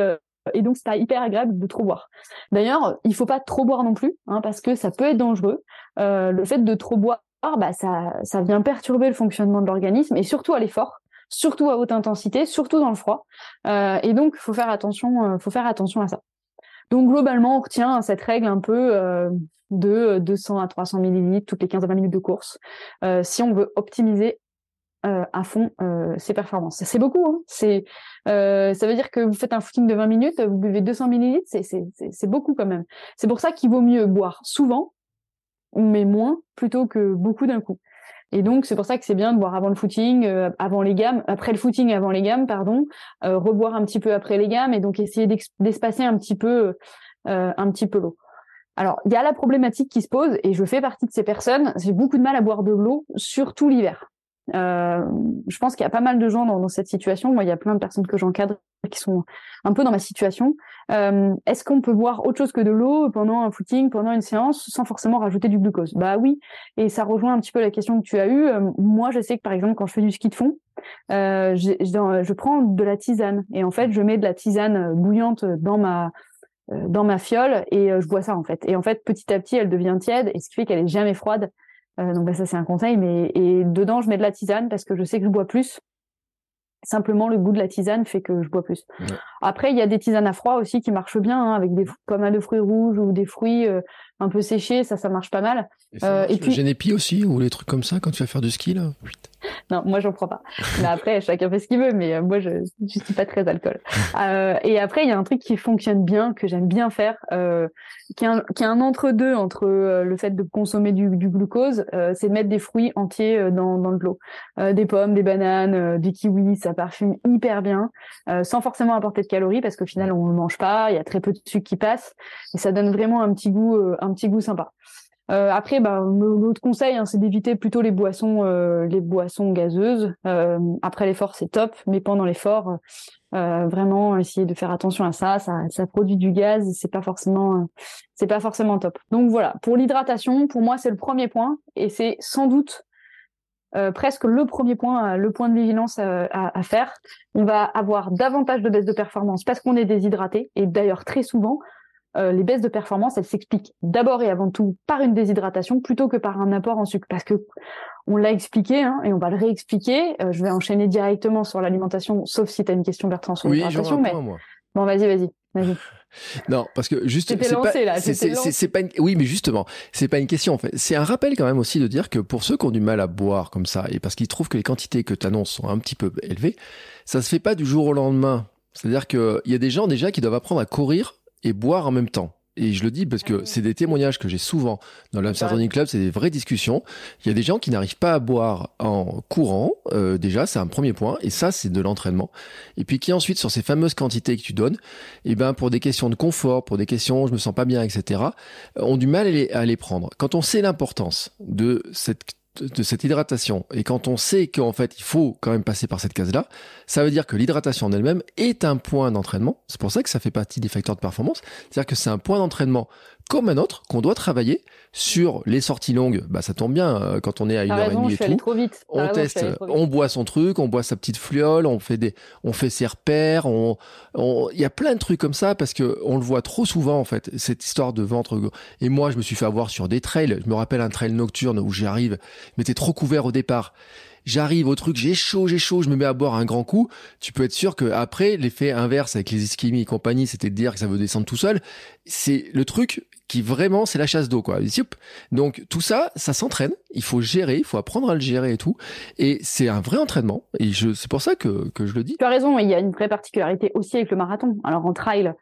et donc c'est hyper agréable de trop boire. D'ailleurs, il faut pas trop boire non plus, hein, parce que ça peut être dangereux. Euh, le fait de trop boire bah, ça, ça vient perturber le fonctionnement de l'organisme et surtout à l'effort, surtout à haute intensité, surtout dans le froid. Euh, et donc, faut faire attention, euh, faut faire attention à ça. Donc globalement, on retient cette règle un peu de 200 à 300 millilitres toutes les 15 à 20 minutes de course, si on veut optimiser euh, à fond ses performances. C'est beaucoup. Hein c'est, ça veut dire que vous faites un footing de 20 minutes, vous buvez 200 millilitres, c'est, beaucoup quand même. C'est pour ça qu'il vaut mieux boire souvent mais moins plutôt que beaucoup d'un coup. Et donc c'est pour ça que c'est bien de boire avant le footing, euh, avant les gammes, après le footing, avant les gammes, pardon, euh, reboire un petit peu après les gammes et donc essayer d'espacer un petit peu, euh, un petit peu l'eau. Alors il y a la problématique qui se pose et je fais partie de ces personnes. J'ai beaucoup de mal à boire de l'eau, surtout l'hiver. Euh, je pense qu'il y a pas mal de gens dans, cette situation. Moi, il y a plein de personnes que j'encadre qui sont un peu dans ma situation. Euh, Est-ce qu'on peut boire autre chose que de l'eau pendant un footing, pendant une séance, sans forcément rajouter du glucose? Bah oui, et ça rejoint un petit peu la question que tu as eue. Euh, moi, je sais que par exemple, quand je fais du ski de fond, je, je prends de la tisane et en fait, je mets de la tisane bouillante dans ma dans ma fiole et je bois ça en fait. Et en fait, petit à petit, elle devient tiède et ce qui fait qu'elle est jamais froide. Euh, donc bah, ça c'est un conseil, mais et dedans je mets de la tisane parce que je sais que je bois plus. Simplement le goût de la tisane fait que je bois plus. Après il y a des tisanes à froid aussi qui marchent bien hein, avec des pas mal de fruits rouges ou des fruits euh, un peu séchés, ça ça marche pas mal. Et, euh, et puis génépi aussi ou les trucs comme ça quand tu vas faire du ski là? Non, moi j'en prends pas. Mais après, chacun fait ce qu'il veut, mais euh, moi je ne suis pas très alcool. Et après, il y a un truc qui fonctionne bien, que j'aime bien faire, qui est un, entre-deux entre le fait de consommer du, du glucose, c'est de mettre des fruits entiers dans, dans de l'eau. des pommes, des bananes, des kiwis, ça parfume hyper bien, sans forcément apporter de calories, parce qu'au final, on ne mange pas, il y a très peu de sucre qui passe, et ça donne vraiment un petit goût, un petit goût sympa. Euh, après, bah, l'autre conseil, hein, c'est d'éviter plutôt les boissons, euh, les boissons gazeuses. Euh, après l'effort, c'est top, mais pendant l'effort, euh, vraiment essayer de faire attention à ça. Ça, ça produit du gaz, c'est pas forcément, c'est pas forcément top. Donc voilà, pour l'hydratation, pour moi, c'est le premier point, et c'est sans doute presque le premier point, le point de vigilance à, à, faire. On va avoir davantage de baisse de performance parce qu'on est déshydraté, et d'ailleurs très souvent, euh, les baisses de performance, elles s'expliquent d'abord et avant tout par une déshydratation plutôt que par un apport en sucre. Parce que on l'a expliqué hein, et on va le réexpliquer. Euh, je vais enchaîner directement sur l'alimentation, sauf si tu as une question Bertrand sur l'alimentation. Mais... Bon, vas-y, vas-y. Vas-y. Non, parce que juste c'est pas, c'est pas une... oui, mais justement, c'est pas une question en fait. C'est un rappel quand même aussi de dire que pour ceux qui ont du mal à boire comme ça et parce qu'ils trouvent que les quantités que tu annonces sont un petit peu élevées, ça se fait pas du jour au lendemain. C'est-à-dire qu'il y a des gens déjà qui doivent apprendre à courir et boire en même temps. Et je le dis parce que c'est des témoignages que j'ai souvent dans l'Amsterdam Running Club, c'est des vraies discussions. Il y a des gens qui n'arrivent pas à boire en courant, euh, déjà, c'est un premier point, et ça, c'est de l'entraînement. Et puis qui ensuite, sur ces fameuses quantités que tu donnes, et eh ben pour des questions de confort, pour des questions je me sens pas bien, etc., ont du mal à les, à les prendre. Quand on sait l'importance de cette de cette hydratation et quand on sait qu'en fait il faut quand même passer par cette case-là, ça veut dire que l'hydratation en elle-même est un point d'entraînement. C'est pour ça que ça fait partie des facteurs de performance. C'est-à-dire que c'est un point d'entraînement comme un autre qu'on doit travailler sur les sorties longues. Bah ça tombe bien euh, quand on est à une heure et demie et tout. Trop vite. On teste, on boit son truc, on boit sa petite fluole, on fait des, on fait ses repères, on, il y a plein de trucs comme ça parce que on le voit trop souvent en fait cette histoire de ventre. Et moi je me suis fait avoir sur des trails. Je me rappelle un trail nocturne où j'arrive, mais t'es trop couvert au départ j'arrive au truc, j'ai chaud, j'ai chaud, je me mets à boire un grand coup, tu peux être sûr que après l'effet inverse avec les ischémies et compagnie, c'était de dire que ça veut descendre tout seul. C'est le truc qui vraiment c'est la chasse d'eau quoi. Donc tout ça, ça s'entraîne. Il faut gérer, il faut apprendre à le gérer et tout. Et c'est un vrai entraînement. Et je, c'est pour ça que, que je le dis. Tu as raison. Il y a une vraie particularité aussi avec le marathon. Alors en trail,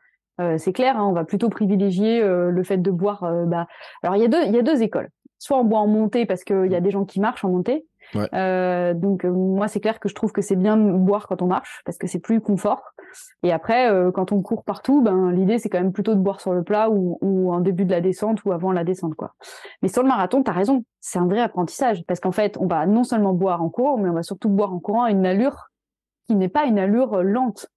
euh, c'est clair, hein, on va plutôt privilégier euh, le fait de boire. Euh, bah... Alors il y a deux, il y a deux écoles. Soit on boit en montée parce qu'il y a des gens qui marchent en montée, euh, donc euh, moi c'est clair que je trouve que c'est bien de boire quand on marche parce que c'est plus confort. Et après euh, quand on court partout, ben l'idée c'est quand même plutôt de boire sur le plat ou, en début de la descente ou avant la descente quoi. Mais sur le marathon, tu as raison, c'est un vrai apprentissage parce qu'en fait on va non seulement boire en courant, mais on va surtout boire en courant à une allure qui n'est pas une allure lente.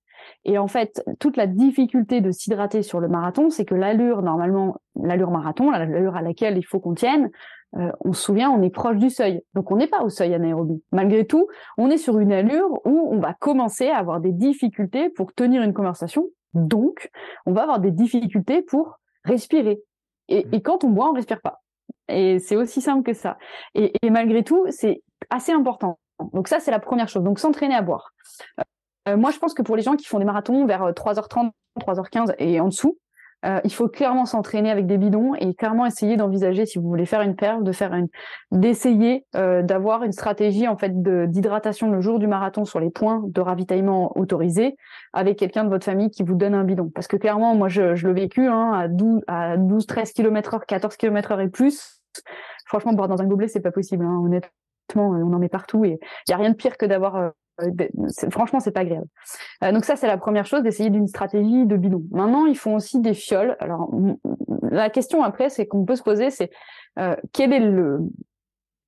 Et en fait, toute la difficulté de s'hydrater sur le marathon, c'est que l'allure, normalement, l'allure marathon, l'allure à laquelle il faut qu'on tienne, euh, on se souvient, on est proche du seuil. Donc on n'est pas au seuil anaérobie. Malgré tout, on est sur une allure où on va commencer à avoir des difficultés pour tenir une conversation. Donc, on va avoir des difficultés pour respirer. Et, mmh. quand on boit, on respire pas. Et c'est aussi simple que ça. Et, malgré tout, c'est assez important. Donc ça, c'est la première chose. Donc s'entraîner à boire. Euh, moi, je pense que pour les gens qui font des marathons vers 3h30, euh, 3h15 et en dessous, euh, il faut clairement s'entraîner avec des bidons et clairement essayer d'envisager, si vous voulez faire une perle, de faire une, d'essayer euh, d'avoir une stratégie en fait d'hydratation le jour du marathon sur les points de ravitaillement autorisés avec quelqu'un de votre famille qui vous donne un bidon. Parce que clairement, moi, je, je l'ai vécu hein, à 12, à 12, 13 km heure, 14 km heure et plus. Franchement, boire dans un gobelet, c'est pas possible. Hein, honnêtement, on en met partout et il y a rien de pire que d'avoir euh, franchement, c'est pas agréable. Euh, donc ça, c'est la première chose, d'essayer d'une stratégie de bidon. Maintenant, ils font aussi des fioles. Alors, la question après, c'est qu'on peut se poser, c'est euh, quel est le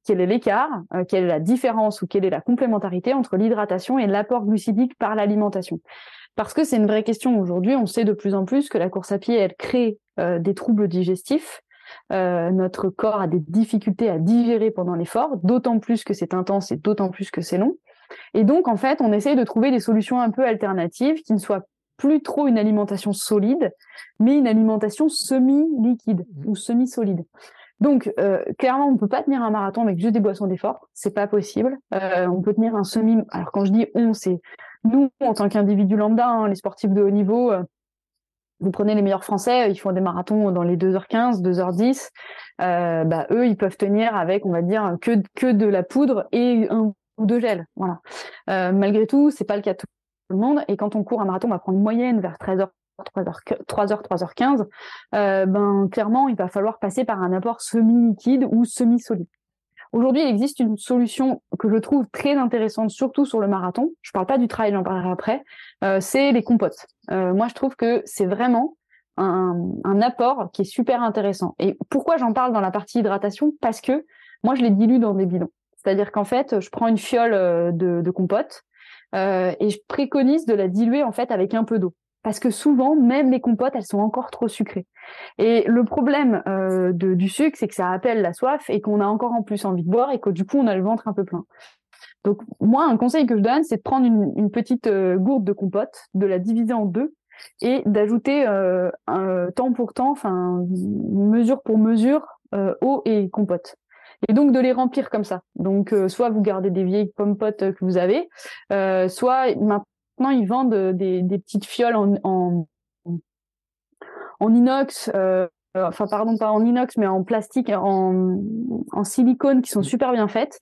quel est l'écart, quelle est la différence ou quelle est la complémentarité entre l'hydratation et l'apport glucidique par l'alimentation? Parce que c'est une vraie question aujourd'hui. On sait de plus en plus que la course à pied, elle crée des troubles digestifs. notre corps a des difficultés à digérer pendant l'effort, d'autant plus que c'est intense et d'autant plus que c'est long. Et donc, en fait, on essaye de trouver des solutions un peu alternatives qui ne soient plus trop une alimentation solide, mais une alimentation semi-liquide mmh. ou semi-solide. Donc, euh, clairement, on ne peut pas tenir un marathon avec juste des boissons d'effort, c'est pas possible. Euh, on peut tenir un semi. Alors, quand je dis on, c'est nous en tant qu'individus lambda, hein, les sportifs de haut niveau. Euh, vous prenez les meilleurs Français, ils font des marathons dans les 2h15, 2h10. bah, eux, ils peuvent tenir avec, on va dire, que, que de la poudre et un ou de gel. Voilà. Euh, malgré tout, c'est pas le cas de tout le monde. Et quand on court un marathon, on va prendre une moyenne vers 13h, 3h, 3h, 3h15. ben clairement, il va falloir passer par un apport semi-liquide ou semi-solide. Aujourd'hui, il existe une solution que je trouve très intéressante, surtout sur le marathon. Je parle pas du trail, j'en parlerai après. Euh, c'est les compotes. Euh, moi, je trouve que c'est vraiment un, apport qui est super intéressant. Et pourquoi j'en parle dans la partie hydratation? Parce que moi, je les dilue dans des bidons. C'est-à-dire qu'en fait, je prends une fiole euh, de, compote euh, et je préconise de la diluer en fait avec un peu d'eau. Parce que souvent, même les compotes, elles sont encore trop sucrées. Et le problème euh, du sucre, c'est que ça appelle la soif et qu'on a encore en plus envie de boire et que du coup, on a le ventre un peu plein. Donc moi, un conseil que je donne, c'est de prendre une, petite gourde de compote, de la diviser en deux et d'ajouter euh, temps pour temps, enfin mesure pour mesure, eau et compote. Et donc de les remplir comme ça. Donc euh, soit vous gardez des vieilles pommes potes que vous avez, soit maintenant ils vendent des, des petites fioles en, en, en inox. Enfin, pardon, pas en inox, mais en plastique, en, en silicone, qui sont super bien faites.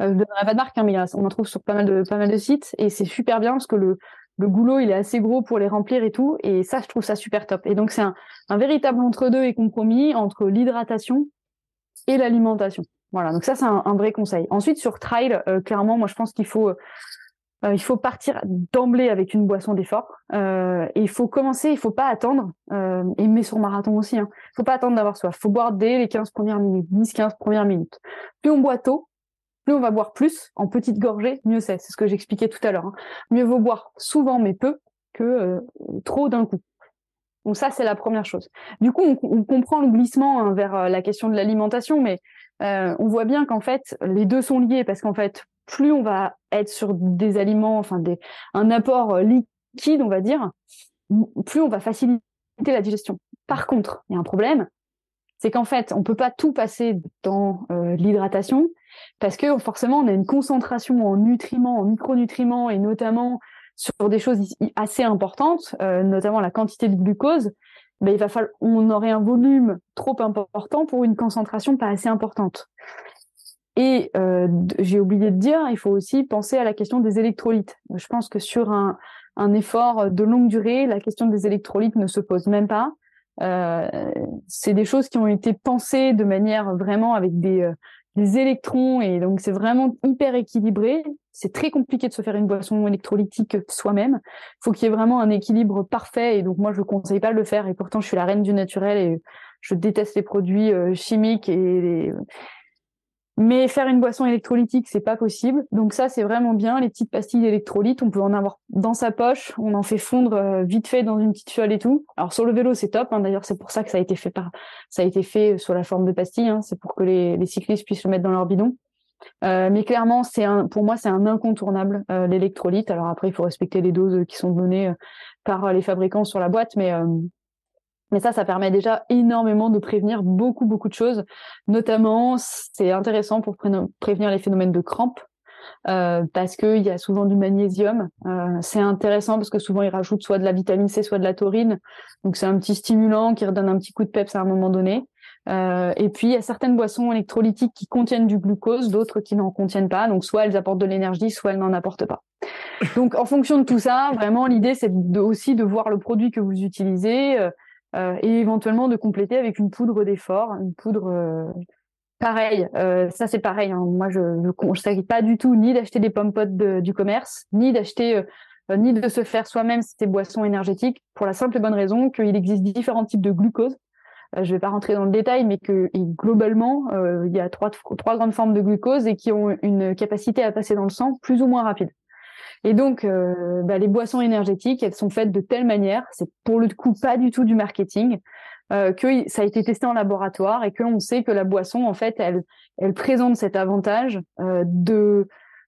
je ne donnerai pas de marque, hein, mais on en trouve sur pas mal de pas mal de sites, et c'est super bien parce que le le goulot il est assez gros pour les remplir et tout et ça je trouve ça super top et donc c'est un, véritable entre-deux et compromis entre l'hydratation et l'alimentation voilà donc ça c'est un, vrai conseil ensuite sur trail euh, clairement moi je pense qu'il faut euh, il faut partir d'emblée avec une boisson d'effort euh, et il faut commencer il faut pas attendre et mais sur marathon aussi hein, faut pas attendre d'avoir soif faut boire dès les 15 premières minutes 10 15 premières minutes plus on boit tôt plus on va boire plus en petites gorgées, mieux c'est. C'est ce que j'expliquais tout à l'heure. Hein. Mieux vaut boire souvent mais peu que trop d'un coup. Donc ça, c'est la première chose. Du coup, on, comprend le glissement hein, vers la question de l'alimentation, mais euh, on voit bien qu'en fait, les deux sont liés parce qu'en fait, plus on va être sur des aliments, enfin des, un apport liquide, on va dire, plus on va faciliter la digestion. Par contre, il y a un problème, c'est qu'en fait, on peut pas tout passer dans l'hydratation parce que forcément on a une concentration en nutriments, en micronutriments et notamment sur des choses assez importantes, euh, notamment la quantité de glucose, ben, il va falloir, on aurait un volume trop important pour une concentration pas assez importante. Et euh, j'ai oublié de dire, il faut aussi penser à la question des électrolytes. Je pense que sur un, un effort de longue durée, la question des électrolytes ne se pose même pas. Euh, c'est des choses qui ont été pensées de manière vraiment avec des, euh, des électrons et donc c'est vraiment hyper équilibré. C'est très compliqué de se faire une boisson électrolytique soi-même. Il faut qu'il y ait vraiment un équilibre parfait et donc moi je ne conseille pas de le faire et pourtant je suis la reine du naturel et je déteste les produits euh, chimiques et mais faire une boisson électrolytique, c'est pas possible. Donc ça, c'est vraiment bien. Les petites pastilles d'électrolytes, on peut en avoir dans sa poche. On en fait fondre euh, vite fait dans une petite fiole et tout. Alors sur le vélo, c'est top. Hein. D'ailleurs, c'est pour ça que ça a été fait ça a été fait sous la forme de pastilles. Hein. C'est pour que les, cyclistes puissent le mettre dans leur bidon. Euh, mais clairement, c'est un, pour moi, c'est un incontournable euh, l'électrolyte. Alors après, il faut respecter les doses qui sont données par les fabricants sur la boîte, mais mais ça, ça permet déjà énormément de prévenir beaucoup, beaucoup de choses. Notamment, c'est intéressant pour prévenir les phénomènes de crampes. Euh, parce qu'il y a souvent du magnésium. Euh, c'est intéressant parce que souvent ils rajoutent soit de la vitamine C, soit de la taurine. Donc c'est un petit stimulant qui redonne un petit coup de peps à un moment donné. Euh, et puis il y a certaines boissons électrolytiques qui contiennent du glucose, d'autres qui n'en contiennent pas. Donc soit elles apportent de l'énergie, soit elles n'en apportent pas. Donc en fonction de tout ça, vraiment l'idée c'est aussi de voir le produit que vous utilisez. Euh, euh, et éventuellement de compléter avec une poudre d'effort, une poudre euh, pareille. Euh, ça c'est pareil. Hein. Moi je ne conseille pas du tout ni d'acheter des pommes potes du commerce, ni d'acheter ni de se faire soi-même ces boissons énergétiques pour la simple et bonne raison qu'il existe différents types de glucose. Je ne vais pas rentrer dans le détail, mais que globalement, il y a trois, grandes formes de glucose et qui ont une capacité à passer dans le sang plus ou moins rapide. Et donc, euh, bah, les boissons énergétiques, elles sont faites de telle manière, c'est pour le coup pas du tout du marketing, euh, que ça a été testé en laboratoire et qu'on sait que la boisson, en fait, elle, présente cet avantage euh,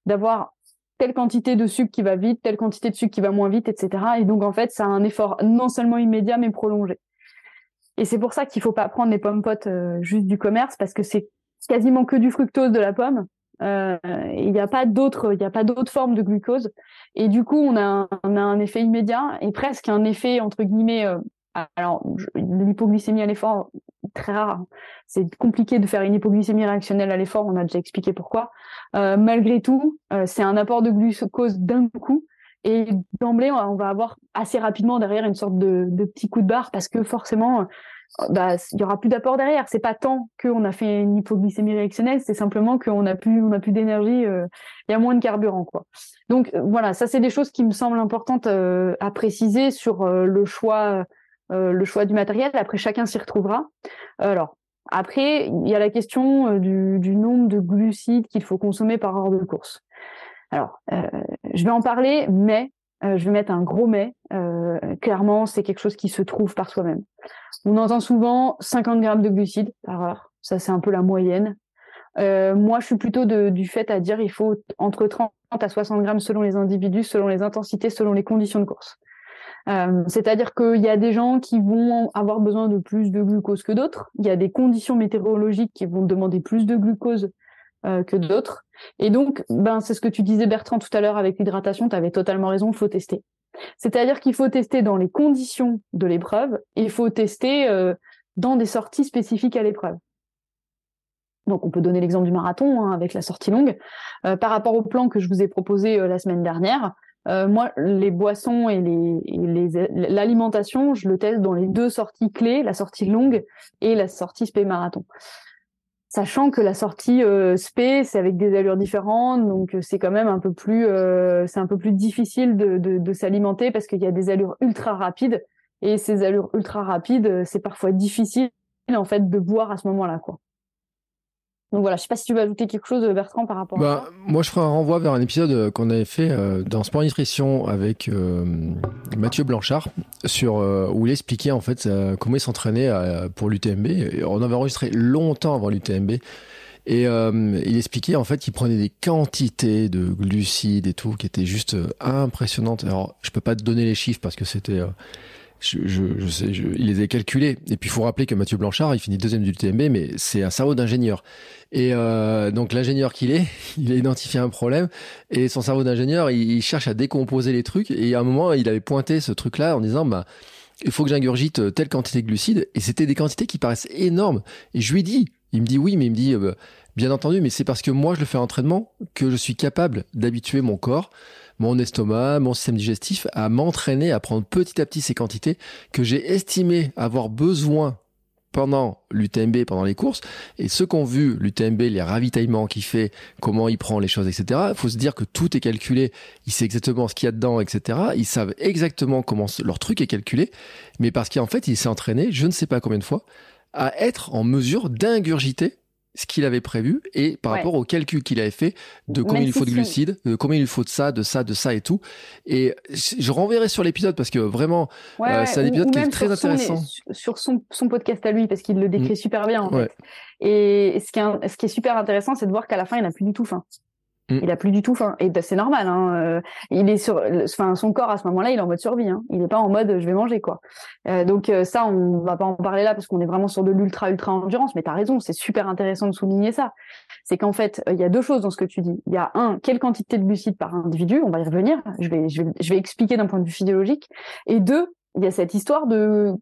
d'avoir telle quantité de sucre qui va vite, telle quantité de sucre qui va moins vite, etc. Et donc, en fait, ça a un effort non seulement immédiat, mais prolongé. Et c'est pour ça qu'il faut pas prendre les pommes potes euh, juste du commerce, parce que c'est quasiment que du fructose de la pomme. Euh, il n'y a pas d'autres, il n'y a pas d'autres formes de glucose. Et du coup, on a, un, effet immédiat et presque un effet entre guillemets. Euh, alors, l'hypoglycémie à l'effort, très rare. C'est compliqué de faire une hypoglycémie réactionnelle à l'effort. On a déjà expliqué pourquoi. Malgré tout, c'est un apport de glucose d'un coup. Et d'emblée, on va avoir assez rapidement derrière une sorte de, petit coup de barre parce que forcément, bah, il y aura plus d'apport derrière. C'est pas tant qu'on a fait une hypoglycémie réactionnelle, c'est simplement qu'on a plus, on a plus d'énergie, euh, il y a moins de carburant, quoi. Donc euh, voilà, ça c'est des choses qui me semblent importantes euh, à préciser sur le choix, le choix du matériel. Après, chacun s'y retrouvera. Alors, après, il y a la question du nombre de glucides qu'il faut consommer par heure de course. Alors, je vais en parler, mais je vais mettre un gros mais. clairement, c'est quelque chose qui se trouve par soi-même. On entend souvent 50 grammes de glucides par heure. Ça, c'est un peu la moyenne. Euh, moi, je suis plutôt du fait à dire il faut entre 30 à 60 grammes selon les individus, selon les intensités, selon les conditions de course. Euh, c'est-à-dire qu'il y a des gens qui vont avoir besoin de plus de glucose que d'autres. Il y a des conditions météorologiques qui vont demander plus de glucose euh, que d'autres. Et donc, ben, c'est ce que tu disais Bertrand tout à l'heure avec l'hydratation. Tu avais totalement raison. Il faut tester. C'est-à-dire qu'il faut tester dans les conditions de l'épreuve. Il faut tester dans des sorties spécifiques à l'épreuve. Donc on peut donner l'exemple du marathon hein, avec la sortie longue. Euh, par rapport au plan que je vous ai proposé euh, la semaine dernière, euh, moi les boissons et l'alimentation, je le teste dans les deux sorties clés, la sortie longue et la sortie spé marathon. Sachant que la sortie spé c'est avec des allures différentes, donc c'est quand même un peu plus c'est un peu plus difficile de, de s'alimenter parce qu'il y a des allures ultra rapides et ces allures ultra rapides c'est parfois difficile en fait de boire à ce moment-là quoi. Donc voilà, je sais pas si tu veux ajouter quelque chose, Bertrand, par rapport bah, à ça. Moi, je ferai un renvoi vers un épisode euh, qu'on avait fait euh, dans Sport Nutrition avec euh, Mathieu Blanchard, sur où il expliquait en fait comment il s'entraînait pour l'UTMB. On avait enregistré longtemps avant l'UTMB. Et il expliquait en fait qu'il prenait des quantités de glucides et tout qui étaient juste impressionnantes. Alors, je peux pas te donner les chiffres parce que c'était je, je, sais, je, il les a calculés. Et puis il faut rappeler que Mathieu Blanchard, il finit deuxième du TMB, mais c'est un cerveau d'ingénieur. Et euh, donc l'ingénieur qu'il est, il a identifié un problème et son cerveau d'ingénieur, il, cherche à décomposer les trucs. Et à un moment, il avait pointé ce truc-là en disant, bah, il faut que j'ingurgite telle quantité de glucides. Et c'était des quantités qui paraissent énormes. Et je lui dit, il me dit oui, mais il me dit, euh, bien entendu, mais c'est parce que moi je le fais en entraînement que je suis capable d'habituer mon corps mon estomac, mon système digestif à m'entraîner à prendre petit à petit ces quantités que j'ai estimé avoir besoin pendant l'UTMB, pendant les courses, et ceux qui ont vu l'UTMB, les ravitaillements qu'il fait, comment il prend les choses, etc., il faut se dire que tout est calculé, il sait exactement ce qu'il y a dedans, etc., ils savent exactement comment leur truc est calculé, mais parce qu'en fait, il s'est entraîné, je ne sais pas combien de fois, à être en mesure d'ingurgiter ce qu'il avait prévu et par rapport au calcul qu'il avait fait de combien il faut de glucides, de combien il faut de ça, de ça, de ça et tout. Et je renverrai sur l'épisode parce que vraiment, euh, c'est un épisode qui est très intéressant. sur son, son, podcast à lui parce qu'il le décrit mm. super bien en fait. Et ce qui est, ce qui est super intéressant, c'est de voir qu'à la fin, il n'a plus du tout faim. Mm. Il a plus du tout faim et c'est normal. Hein. Euh, il est sur, enfin son corps à ce moment-là, il est en mode survie. Hein. Il n'est pas en mode je vais manger quoi. Euh, donc euh, ça, on va pas en parler là parce qu'on est vraiment sur de l'ultra ultra endurance. Mais tu as raison, c'est super intéressant de souligner ça. C'est qu'en fait, il y a deux choses dans ce que tu dis. Il y a un, quelle quantité de glucides par individu, on va y revenir. Je vais, je vais, je vais expliquer d'un point de vue physiologique. Et deux, il y a cette histoire de euh,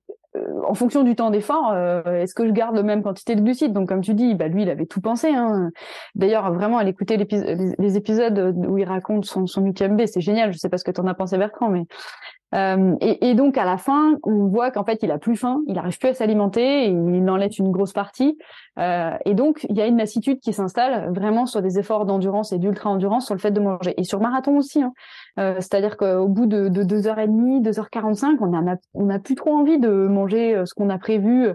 en fonction du temps d'effort, euh, est-ce que je garde la même quantité de glucides? Donc, comme tu dis, bah, lui, il avait tout pensé. Hein. D'ailleurs, vraiment, à l'écouter les, épisodes où il raconte son, son UTMB, c'est génial. Je sais pas ce que tu en as pensé, Bertrand, mais euh, et, donc à la fin, on voit qu'en fait il a plus faim, il n'arrive plus à s'alimenter, il en laisse une grosse partie, euh, et donc il y a une lassitude qui s'installe vraiment sur des efforts d'endurance et d'ultra endurance sur le fait de manger, et sur marathon aussi. Hein. Euh, C'est-à-dire qu'au bout de, de 2h30, 2h45, on a on a plus trop envie de manger ce qu'on a prévu,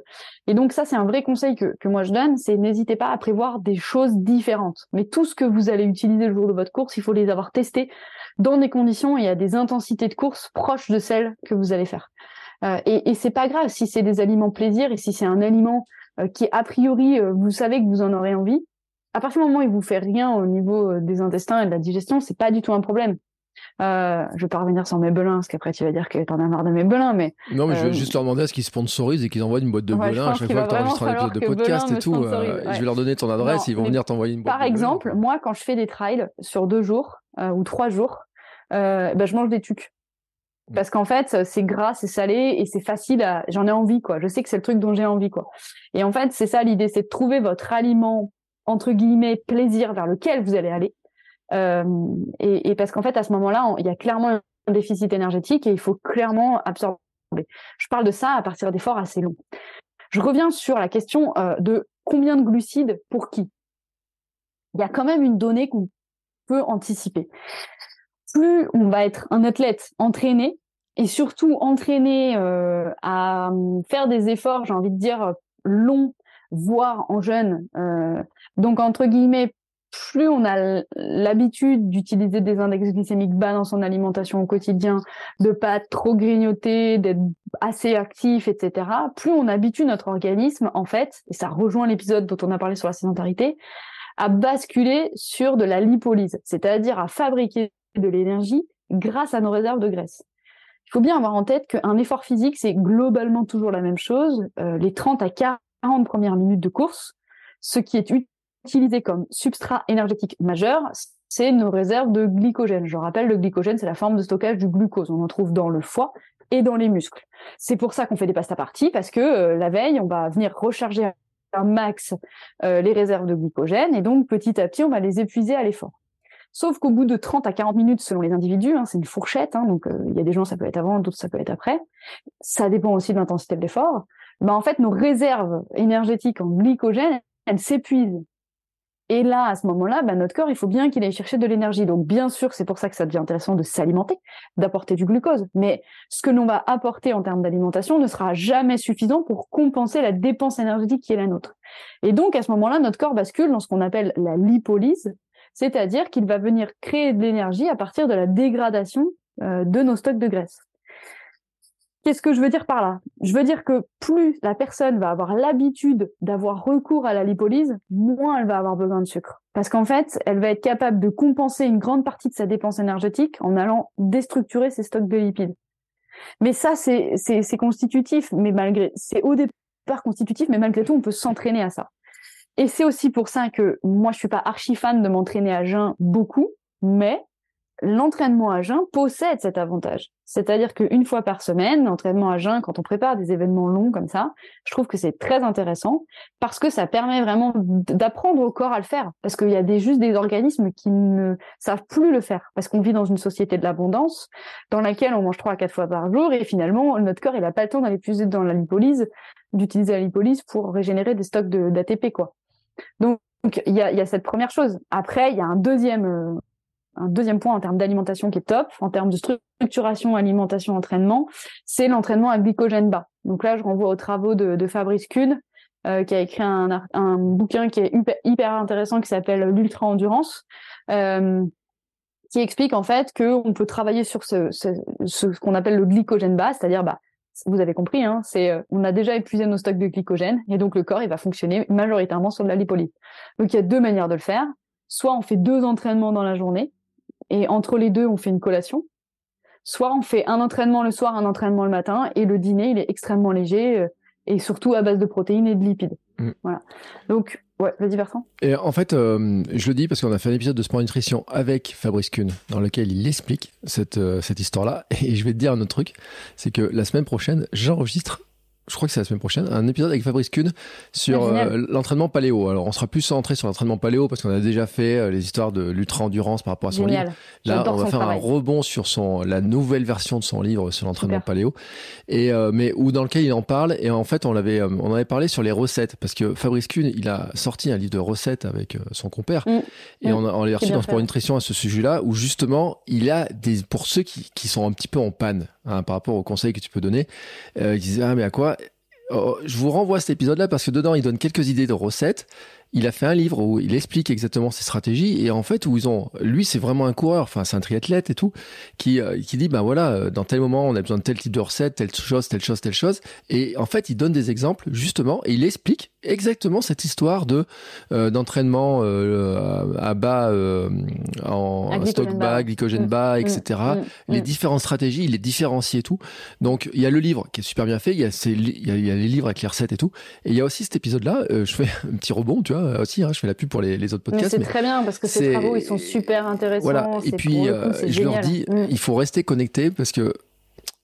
et donc ça c'est un vrai conseil que, que moi je donne, c'est n'hésitez pas à prévoir des choses différentes. Mais tout ce que vous allez utiliser le jour de votre course, il faut les avoir testés dans des conditions et à des intensités de course proches de celles que vous allez faire. Euh, et, et c'est pas grave si c'est des aliments plaisir et si c'est un aliment euh, qui a priori euh, vous savez que vous en aurez envie. À partir du moment où il vous fait rien au niveau des intestins et de la digestion, c'est pas du tout un problème. Euh, je vais pas revenir sur mes belins, parce qu'après tu vas dire que t'en as marre de mes belins, mais. Non, mais je vais juste leur demander à ce qu'ils sponsorisent et qu'ils envoient une boîte de belins à chaque fois que tu enregistres un épisode de podcast et tout. Je vais leur donner ton adresse, ils vont venir t'envoyer une boîte. Par exemple, moi, quand je fais des trails sur deux jours ou trois jours, euh, bah, je mange des tucs. Mm. Parce qu'en fait, c'est gras, c'est salé et c'est facile à. J'en ai envie, quoi. Je sais que c'est le truc dont j'ai envie, quoi. Et en fait, c'est ça l'idée, c'est de trouver votre aliment entre guillemets plaisir vers lequel vous allez aller. Euh, et, et, parce qu'en fait, à ce moment-là, il y a clairement un déficit énergétique et il faut clairement absorber. Je parle de ça à partir d'efforts assez longs. Je reviens sur la question euh, de combien de glucides pour qui? Il y a quand même une donnée qu'on anticiper plus on va être un athlète entraîné, et surtout entraîner euh, à hum, faire des efforts, j'ai envie de dire longs, voire en jeûne. Euh, donc entre guillemets, plus on a l'habitude d'utiliser des index glycémiques bas dans son alimentation au quotidien, de pas trop grignoter, d'être assez actif, etc. Plus on habitue notre organisme, en fait, et ça rejoint l'épisode dont on a parlé sur la sédentarité, à basculer sur de la lipolyse, c'est-à-dire à fabriquer de l'énergie grâce à nos réserves de graisse. Il faut bien avoir en tête qu'un effort physique, c'est globalement toujours la même chose. Euh, les 30 à 40 premières minutes de course, ce qui est utilisé comme substrat énergétique majeur, c'est nos réserves de glycogène. Je rappelle, le glycogène, c'est la forme de stockage du glucose. On en trouve dans le foie et dans les muscles. C'est pour ça qu'on fait des pastes à partie, parce que euh, la veille, on va venir recharger un max euh, les réserves de glycogène, et donc petit à petit, on va les épuiser à l'effort. Sauf qu'au bout de 30 à 40 minutes, selon les individus, hein, c'est une fourchette, hein, donc euh, il y a des gens ça peut être avant, d'autres ça peut être après. Ça dépend aussi de l'intensité de l'effort. Ben, en fait, nos réserves énergétiques en glycogène, elles s'épuisent. Et là, à ce moment-là, ben, notre corps, il faut bien qu'il aille chercher de l'énergie. Donc, bien sûr, c'est pour ça que ça devient intéressant de s'alimenter, d'apporter du glucose. Mais ce que l'on va apporter en termes d'alimentation ne sera jamais suffisant pour compenser la dépense énergétique qui est la nôtre. Et donc, à ce moment-là, notre corps bascule dans ce qu'on appelle la lipolyse, c'est-à-dire qu'il va venir créer de l'énergie à partir de la dégradation euh, de nos stocks de graisse. Qu'est-ce que je veux dire par là? Je veux dire que plus la personne va avoir l'habitude d'avoir recours à la lipolyse, moins elle va avoir besoin de sucre. Parce qu'en fait, elle va être capable de compenser une grande partie de sa dépense énergétique en allant déstructurer ses stocks de lipides. Mais ça, c'est constitutif, mais malgré, c'est au départ constitutif, mais malgré tout, on peut s'entraîner à ça. Et c'est aussi pour ça que moi, je suis pas archi fan de m'entraîner à jeun beaucoup, mais l'entraînement à jeun possède cet avantage. C'est-à-dire qu'une fois par semaine, l'entraînement à jeun, quand on prépare des événements longs comme ça, je trouve que c'est très intéressant parce que ça permet vraiment d'apprendre au corps à le faire. Parce qu'il y a des, juste des organismes qui ne savent plus le faire. Parce qu'on vit dans une société de l'abondance dans laquelle on mange trois à quatre fois par jour et finalement, notre corps, il n'a pas le temps d'aller puiser dans la lipolyse, d'utiliser la lipolyse pour régénérer des stocks d'ATP, quoi. Donc, il y a, cette première chose. Après, il y a un deuxième, euh, un deuxième point en termes d'alimentation qui est top, en termes de structuration, alimentation, entraînement, c'est l'entraînement à glycogène bas. Donc là, je renvoie aux travaux de, Fabrice Kuhn, euh, qui a écrit un, bouquin qui est hyper, intéressant qui s'appelle l'ultra endurance, euh, qui explique en fait qu'on peut travailler sur ce, qu'on appelle le glycogène bas, c'est-à-dire bah, vous avez compris, hein, c'est euh, on a déjà épuisé nos stocks de glycogène et donc le corps il va fonctionner majoritairement sur de la lipolyse. Donc il y a deux manières de le faire. Soit on fait deux entraînements dans la journée et entre les deux on fait une collation. Soit on fait un entraînement le soir, un entraînement le matin et le dîner il est extrêmement léger euh, et surtout à base de protéines et de lipides. Mm. Voilà. Donc Ouais, vas-y Bertrand. Et en fait, euh, je le dis parce qu'on a fait un épisode de Sport Nutrition avec Fabrice Kuhn dans lequel il explique cette, euh, cette histoire-là. Et je vais te dire un autre truc, c'est que la semaine prochaine, j'enregistre je crois que c'est la semaine prochaine, un épisode avec Fabrice Kuhn sur euh, l'entraînement paléo. Alors, on sera plus centré sur l'entraînement paléo parce qu'on a déjà fait euh, les histoires de l'ultra-endurance par rapport à son livre. Là, on va faire un rebond sur son, la nouvelle version de son livre sur l'entraînement paléo. Et, euh, mais où dans lequel il en parle. Et en fait, on l'avait, on avait parlé sur les recettes parce que Fabrice Kuhn, il a sorti un livre de recettes avec son compère. Mm. Et on, a, on l'a reçu dans Sport Nutrition à ce sujet-là où justement, il a des, pour ceux qui, qui sont un petit peu en panne, hein, par rapport aux conseils que tu peux donner, il disait, ah, mais à quoi? Oh, je vous renvoie à cet épisode-là parce que dedans, il donne quelques idées de recettes. Il a fait un livre où il explique exactement ses stratégies et en fait où ils ont, lui c'est vraiment un coureur, enfin c'est un triathlète et tout, qui euh, qui dit ben voilà euh, dans tel moment on a besoin de tel type de recette, telle chose, telle chose, telle chose et en fait il donne des exemples justement et il explique exactement cette histoire de euh, d'entraînement euh, à bas euh, en stock bas, glycogène bas, etc. Mm. Mm. Mm. Les différentes stratégies, il les différencie et tout. Donc il y a le livre qui est super bien fait, il y a, il y a, il y a les livres avec les recettes et tout, et il y a aussi cet épisode-là. je fais un petit rebond, tu vois, aussi. Hein, je fais la pub pour les, les autres podcasts. Mais c'est très bien parce que ces travaux ils sont super intéressants. Voilà. Et puis je leur dis, il faut rester connecté parce que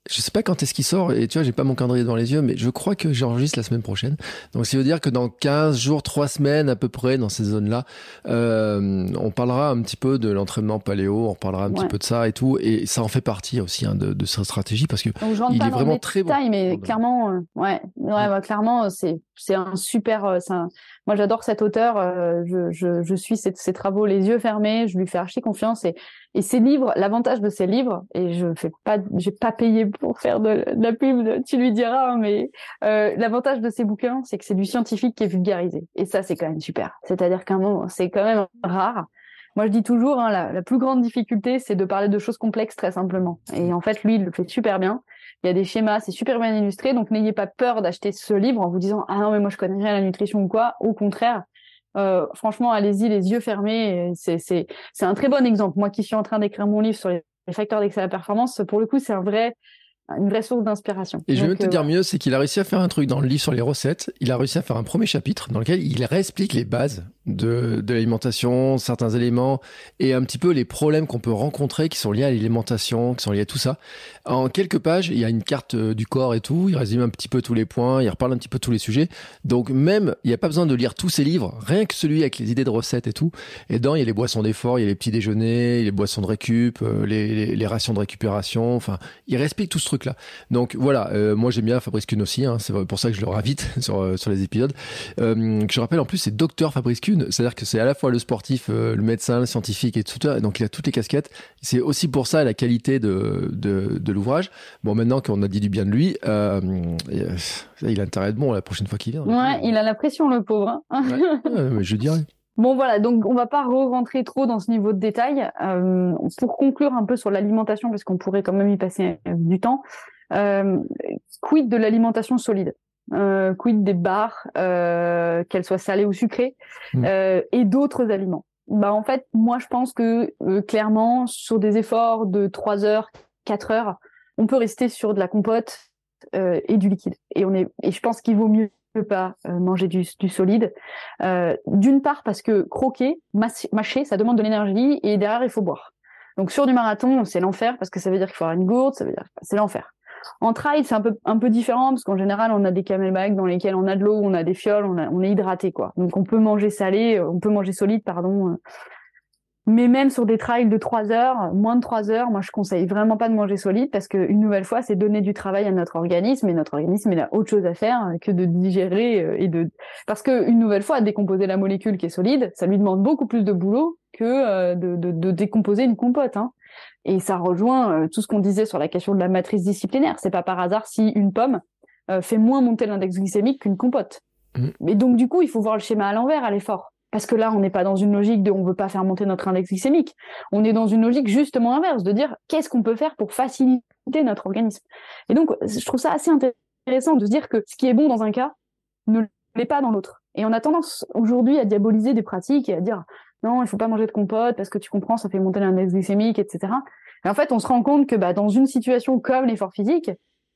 je sais pas quand est-ce qu'il sort et tu vois j'ai pas mon calendrier dans les yeux mais je crois que j'enregistre la semaine prochaine donc ça veut dire que dans 15 jours 3 semaines à peu près dans ces zones là euh, on parlera un petit peu de l'entraînement paléo on parlera un petit peu de ça et tout et ça en fait partie aussi hein, de, de cette stratégie parce que il est vraiment très bon mais clairement euh, ouais ouais bah, clairement c'est c'est un super euh, un... moi j'adore cet auteur euh, je, je, je suis ses, ses travaux les yeux fermés je lui fais archi confiance et Et ces livres, l'avantage de ces livres, et je fais pas, j'ai pas payé pour faire de, la pub, tu lui diras, hein, mais euh, l'avantage de ces bouquins, c'est que c'est du scientifique qui est vulgarisé. Et ça, c'est quand même super. C'est-à-dire qu'un moment, c'est quand même rare. Moi, je dis toujours, hein, la, la, plus grande difficulté, c'est de parler de choses complexes très simplement. Et en fait, lui, il le fait super bien. Il y a des schémas, c'est super bien illustré. Donc, n'ayez pas peur d'acheter ce livre en vous disant, ah non, mais moi, je connais rien à la nutrition ou quoi. Au contraire, euh, franchement, allez-y les yeux fermés. C'est c'est c'est un très bon exemple. Moi qui suis en train d'écrire mon livre sur les, facteurs d'excellence performance, pour le coup, c'est un vrai une vraie source d'inspiration. Et je vais te euh, dire mieux, c'est qu'il a réussi à faire un truc dans le livre sur les recettes. Il a réussi à faire un premier chapitre dans lequel il réexplique les bases de, de l'alimentation, certains éléments et un petit peu les problèmes qu'on peut rencontrer qui sont liés à l'alimentation, qui sont liés à tout ça. En quelques pages, il y a une carte euh, du corps et tout. Il résume un petit peu tous les points, il reparle un petit peu tous les sujets. Donc même, il n'y a pas besoin de lire tous ces livres, rien que celui avec les idées de recettes et tout. Et dedans, il y a les boissons d'effort, il y a les petits déjeuners, les boissons de récup, euh, les, les, les rations de récupération. Enfin, il réexplique tout ce truc-là. Donc voilà, euh, moi j'aime bien Fabrice Kuhn aussi. Hein, c'est pour ça que je le ravite sur sur les épisodes. Euh, je rappelle en plus, c'est docteur Fabrice Kuhn c'est-à-dire que c'est à la fois le sportif, euh, le médecin, le scientifique et tout ça. Donc il a toutes les casquettes. C'est aussi pour ça la qualité de, de, de l'ouvrage. Bon, maintenant qu'on a dit du bien de lui, euh, il a intérêt de bon la prochaine fois qu'il vient. Ouais, il a la pression, le pauvre. Hein. ouais, je dirais. Bon voilà, donc on va pas re-rentrer trop dans ce niveau de détail. Euh, pour conclure un peu sur l'alimentation, parce qu'on pourrait quand même y passer du temps, euh, quid de l'alimentation solide? Euh, quid des barres, euh, qu'elles soient salées ou sucrées, mm. euh, et d'autres aliments? Bah en fait, moi je pense que euh, clairement sur des efforts de 3 heures, 4 heures, on peut rester sur de la compote euh, et du liquide. Et on est et je pense qu'il vaut mieux pas euh, manger du, solide. D'une part parce que croquer, mâcher, ça demande de l'énergie et derrière il faut boire. Donc sur du marathon, c'est l'enfer parce que ça veut dire qu'il faut avoir une gourde, ça veut dire c'est l'enfer. En trail, c'est un peu, un peu différent parce qu'en général, on a des camelbacks dans lesquels on a de l'eau, on a des fioles, on, on est hydraté, quoi. Donc, on peut manger salé, euh, on peut manger solide, pardon. Euh. Mais même sur des trails de 3 heures, moins de 3 heures, moi je conseille vraiment pas de manger solide parce que une nouvelle fois, c'est donner du travail à notre organisme et notre organisme il a autre chose à faire que de digérer euh, et de parce que une nouvelle fois, décomposer la molécule qui est solide, ça lui demande beaucoup plus de boulot que de, de, de décomposer une compote. Hein. Et ça rejoint euh, tout ce qu'on disait sur la question de la matrice disciplinaire. C'est pas par hasard si une pomme euh, fait moins monter l'index glycémique qu'une compote. Mm. Mais donc du coup, il faut voir le schéma à l'envers à l'effort. Parce que là, on n'est pas dans une logique de on veut pas faire monter notre index glycémique. On est dans une logique justement inverse, de dire qu'est-ce qu'on peut faire pour faciliter notre organisme. Et donc, je trouve ça assez intéressant de dire que ce qui est bon dans un cas ne l'est pas dans l'autre. Et on a tendance aujourd'hui à diaboliser des pratiques et à dire non, il faut pas manger de compote parce que tu comprends, ça fait monter l'index glycémique, etc. Et en fait, on se rend compte que bah, dans une situation comme l'effort physique,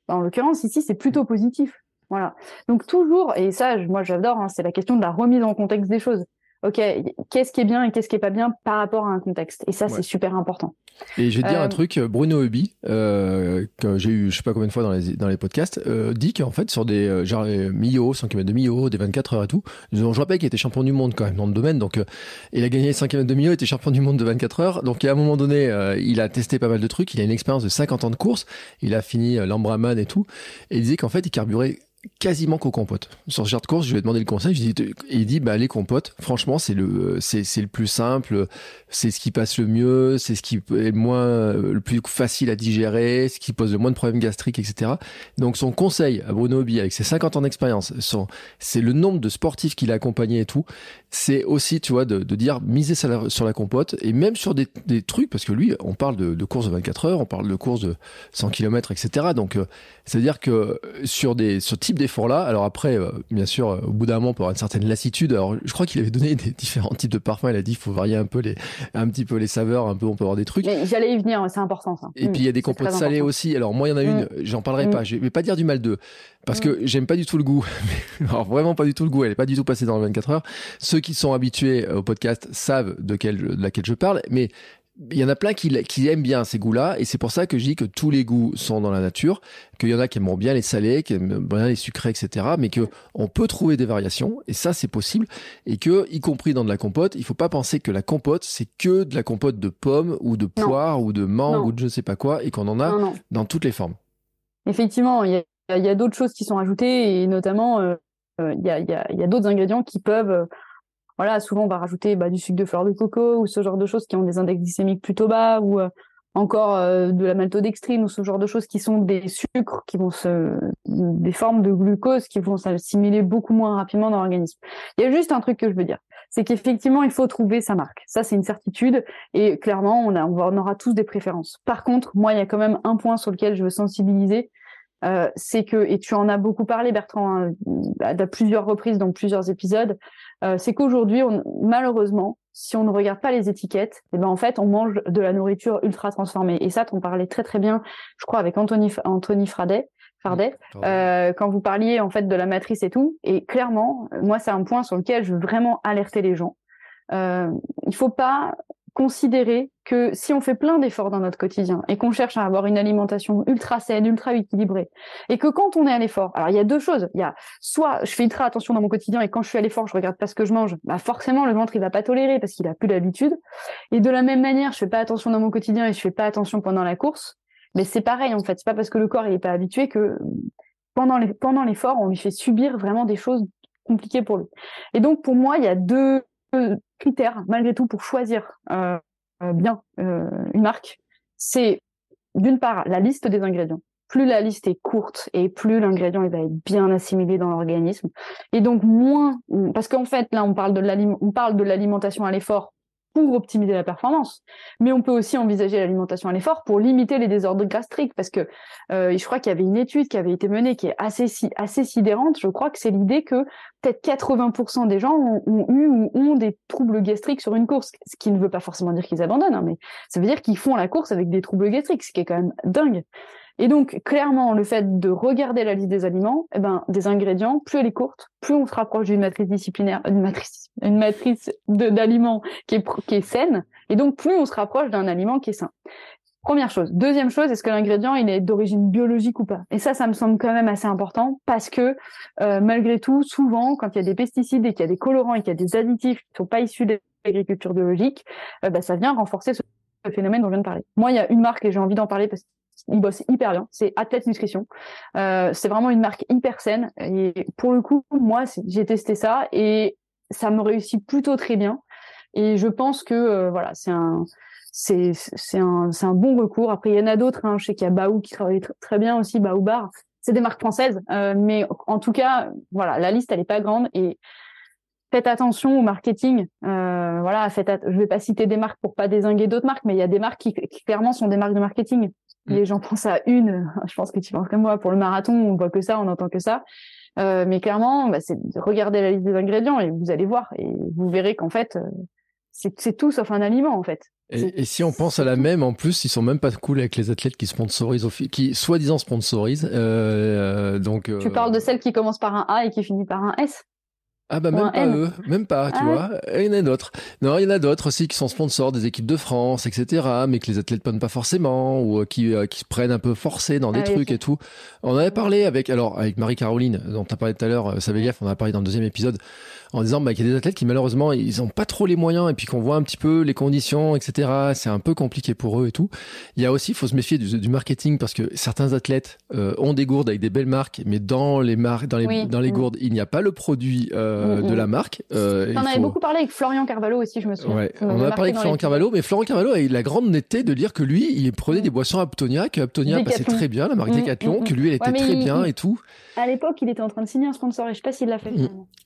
bah, en l'occurrence ici, c'est plutôt positif. Voilà. Donc toujours, et ça, moi j'adore, hein, c'est la question de la remise en contexte des choses ok, qu'est-ce qui est bien et qu'est-ce qui est pas bien par rapport à un contexte. Et ça, c'est super important. Et je vais te dire un euh, truc, Bruno Hubi, euh, que j'ai eu je sais pas combien de fois dans les, dans les podcasts, euh, dit qu'en fait sur des euh, genre Millau, 100 km de Millau, des 24 heures et tout, je rappelle qu'il était champion du monde quand même dans le domaine, donc il a gagné 100 km de Millau, il était champion du monde de 24 heures, donc à un moment donné, il a testé pas mal de trucs, il a une expérience de 50 ans de course, il a fini l'Ambraman et tout, et il disait qu'en fait il carburait quasiment qu'aux compotes. Sur ce genre de course, je lui ai demandé le conseil, je dis, il dit, bah, les compotes, franchement, c'est le, c'est, c'est le plus simple, c'est ce qui passe le mieux, c'est ce qui est le moins, le plus facile à digérer, ce qui pose le moins de problèmes gastriques, etc. Donc, son conseil à Bruno Obi, avec ses 50 ans d'expérience, c'est le nombre de sportifs qu'il a accompagnés et tout, c'est aussi, tu vois, de, dire, miser sur la, compote, et même sur des, trucs, parce que lui, on parle de, courses de 24 heures, on parle de courses de 100 km, etc. Donc, euh, c'est-à-dire que sur des, sur type d'efforts-là, alors après, euh, bien sûr, euh, au bout d'un moment, on peut avoir une certaine lassitude. Alors, je crois qu'il avait donné des différents types de parfums. Il a dit, il faut varier un peu les, un petit peu les saveurs, un peu, on peut avoir des trucs. J'allais y venir, c'est important, ça. Et puis, il y a des compotes salées aussi. Alors, moi, il y en a une, mmh. j'en parlerai pas. Mmh. Je vais pas dire du mal d'eux. Parce que j'aime pas du tout le goût. alors, vraiment pas du tout le goût. Elle est pas du tout passée dans les 24 heures. Ceux qui sont habitués au podcast savent de, quel, de laquelle je parle. Mais il y en a plein qui, qui aiment bien ces goûts-là, et c'est pour ça que je dis que tous les goûts sont dans la nature, qu'il y en a qui aiment bien les salés, qui aiment bien les sucrés, etc., mais que on peut trouver des variations, et ça c'est possible, et que, y compris dans de la compote, il faut pas penser que la compote c'est que de la compote de pommes ou de poires ou de mangue ou de je ne sais pas quoi, et qu'on en a dans toutes les formes. Effectivement, il y a, d'autres choses qui sont ajoutées, et notamment euh, euh, il y a, y a d'autres ingrédients qui peuvent voilà, souvent on va rajouter bah, du sucre de fleur de coco ou ce genre de choses qui ont des index glycémiques plutôt bas ou encore de la maltodextrine ou ce genre de choses qui sont des sucres qui vont se des formes de glucose qui vont s'assimiler beaucoup moins rapidement dans l'organisme. Il y a juste un truc que je veux dire, c'est qu'effectivement il faut trouver sa marque. Ça c'est une certitude et clairement on, a, on aura tous des préférences. Par contre, moi il y a quand même un point sur lequel je veux sensibiliser, euh, c'est que et tu en as beaucoup parlé Bertrand hein, à, plusieurs reprises dans plusieurs épisodes, euh, c'est qu'aujourd'hui malheureusement si on ne regarde pas les étiquettes, eh ben en fait, on mange de la nourriture ultra transformée. Et ça, on parlait très très bien, je crois, avec Anthony Anthony Fradet, Fardet, euh, quand vous parliez en fait de la matrice et tout. Et clairement, moi, c'est un point sur lequel je veux vraiment alerter les gens. Euh, il faut pas considérer que si on fait plein d'efforts dans notre quotidien et qu'on cherche à avoir une alimentation ultra saine, ultra équilibrée, et que quand on est à l'effort, alors il y a deux choses, il y a soit je fais ultra attention dans mon quotidien et quand je suis à l'effort, je regarde pas ce que je mange, bah forcément le ventre il va pas tolérer parce qu'il a plus l'habitude. Et de la même manière, je fais pas attention dans mon quotidien et je fais pas attention pendant la course, mais c'est pareil en fait, c'est pas parce que le corps il est pas habitué que pendant les, pendant l'effort, on lui fait subir vraiment des choses compliquées pour lui. Et donc pour moi, il y a deux critères, malgré tout, pour choisir euh, euh, bien euh, une marque, c'est d'une part la liste des ingrédients. Plus la liste est courte et plus l'ingrédient va être bien assimilé dans l'organisme. Et donc moins, parce qu'en fait là on parle de l'alimentation à l'effort pour optimiser la performance. Mais on peut aussi envisager l'alimentation à l'effort pour limiter les désordres gastriques, parce que euh, je crois qu'il y avait une étude qui avait été menée qui est assez assez sidérante. Je crois que c'est l'idée que peut-être 80% des gens ont, eu ou ont des troubles gastriques sur une course, ce qui ne veut pas forcément dire qu'ils abandonnent, hein, mais ça veut dire qu'ils font la course avec des troubles gastriques, ce qui est quand même dingue. Et donc, clairement, le fait de regarder la liste des aliments, eh ben, des ingrédients, plus elle est courte, plus on se rapproche d'une matrice disciplinaire, une matrice, une matrice d'aliments qui est, qui est saine, et donc plus on se rapproche d'un aliment qui est sain. Première chose. Deuxième chose, est-ce que l'ingrédient il est d'origine biologique ou pas? Et ça, ça me semble quand même assez important parce que euh, malgré tout, souvent, quand il y a des pesticides et qu'il y a des colorants et qu'il y a des additifs qui ne sont pas issus de l'agriculture biologique, euh, bah, ça vient renforcer ce phénomène dont je viens de parler. Moi, il y a une marque et j'ai envie d'en parler parce il bosse hyper bien. C'est Athlète Nutrition. Euh, c'est vraiment une marque hyper saine. Et pour le coup, moi, j'ai testé ça et ça me réussit plutôt très bien. Et je pense que euh, voilà, c'est un c'est c'est un c'est un bon recours. Après, il y en a d'autres. Hein. Je sais qu'il y a Baou qui travaille très bien aussi, Baou Bar. C'est des marques françaises, euh, mais en tout cas, voilà, la liste elle est pas grande et faites attention au marketing. Euh, voilà, faites. Je vais pas citer des marques pour pas désinguer d'autres marques, mais il y a des marques qui, qui, clairement sont des marques de marketing. Mm. Les gens pensent à une, je pense que tu penses comme moi, pour le marathon, on voit que ça, on entend que ça. Euh, mais clairement, bah, c'est regarder la liste des ingrédients et vous allez voir et vous verrez qu'en fait, euh, c'est tout sauf un aliment en fait. Et, si on pense à la même, en plus, ils sont même pas cool avec les athlètes qui sponsorisent, qui soi-disant sponsorisent. Euh, donc. Tu parles de celles qui commencent par un A et qui finissent par un S. Ah bah même pas eux, même pas, tu ah vois. il y en a d'autres. Non, il y en a d'autres aussi qui sont sponsors des équipes de France, etc. Mais que les athlètes prennent pas forcément ou euh, qui euh, qui se prennent un peu forcés dans des ah trucs et tout. On avait parlé avec alors avec Marie-Caroline dont tu as parlé tout à l'heure, euh, Saveyev, on a parlé dans le deuxième épisode en disant bah, qu'il y a des athlètes qui malheureusement ils ont pas trop les moyens et puis qu'on voit un petit peu les conditions, etc. C'est un peu compliqué pour eux et tout. Il y a aussi, il faut se méfier du, marketing parce que certains athlètes euh, ont des gourdes avec des belles marques, mais dans les marques, dans les dans les mm. gourdes, il n'y a pas le produit euh, mm, de mm. la marque. Euh, on avait beaucoup parlé avec Florian Carvalho aussi, je me souviens. Ouais, on, a parlé avec Florian Carvalho, mais Florian Carvalho a eu la grande netteté de dire que lui, il prenait des boissons Aptonia, que Aptonia passait très bien, la marque Decathlon, que lui, elle était très bien et tout. À l'époque, il était en train de signer un sponsor et je sais pas s'il l'a fait.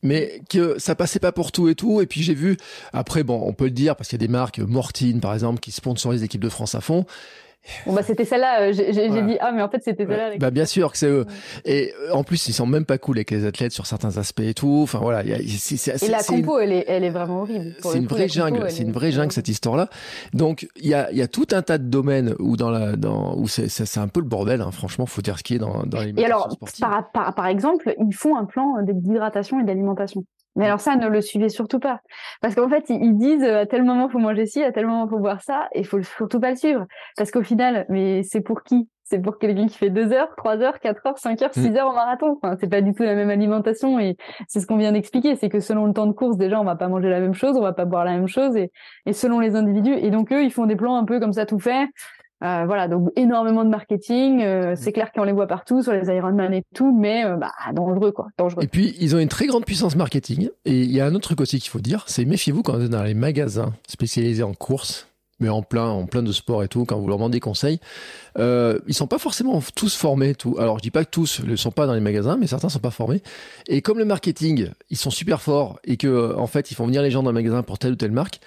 Mais que ça passait pas pour tout et tout. Et puis j'ai vu, après, bon, on peut le dire parce qu'il y a des marques, Mortine par exemple, qui sponsorisent l'équipe de France à fond. Bon bah c'était celle-là. Euh, j'ai dit ah mais en fait c'était celle-là. Bah bien sûr que c'est eux. Et euh, en plus ils sont même pas cool avec les athlètes sur certains aspects et tout. Enfin voilà. Y a, et la compo elle est elle est vraiment horrible. C'est une, vraie jungle. C'est une vraie jungle cette histoire-là. Donc il y a y a tout un tas de domaines où dans la dans où c'est c'est un peu le bordel. Hein. Franchement faut dire ce qui est dans dans les. Et alors par, par par exemple ils font un plan d'hydratation et d'alimentation. Mais alors ça, ne le suivez surtout pas. Parce qu'en fait, ils disent à tel moment faut manger ci, à tel moment faut boire ça, et il faut surtout pas le suivre. Parce qu'au final, mais c'est pour qui? C'est pour quelqu'un qui fait 2 heures, 3 heures, 4 heures, 5 heures, 6 mm. heures en marathon. Enfin, c'est pas du tout la même alimentation et c'est ce qu'on vient d'expliquer. C'est que selon le temps de course, déjà, on va pas manger la même chose, on va pas boire la même chose et, et selon les individus. Et donc eux, ils font des plans un peu comme ça tout fait Euh, voilà, donc énormément de marketing. Euh, c'est clair qu'on les voit partout sur les Ironman et tout, mais euh, bah, dangereux quoi, dangereux. Et puis ils ont une très grande puissance marketing. Et il y a un autre truc aussi qu'il faut dire, c'est méfiez-vous quand vous êtes dans les magasins spécialisés en course, mais en plein, en plein de sport et tout, quand vous leur demandez des conseils, euh, ils sont pas forcément tous formés. Tout. Alors je dis pas que tous ne sont pas dans les magasins, mais certains sont pas formés. Et comme le marketing, ils sont super forts et que en fait ils font venir les gens dans le magasin pour telle ou telle marque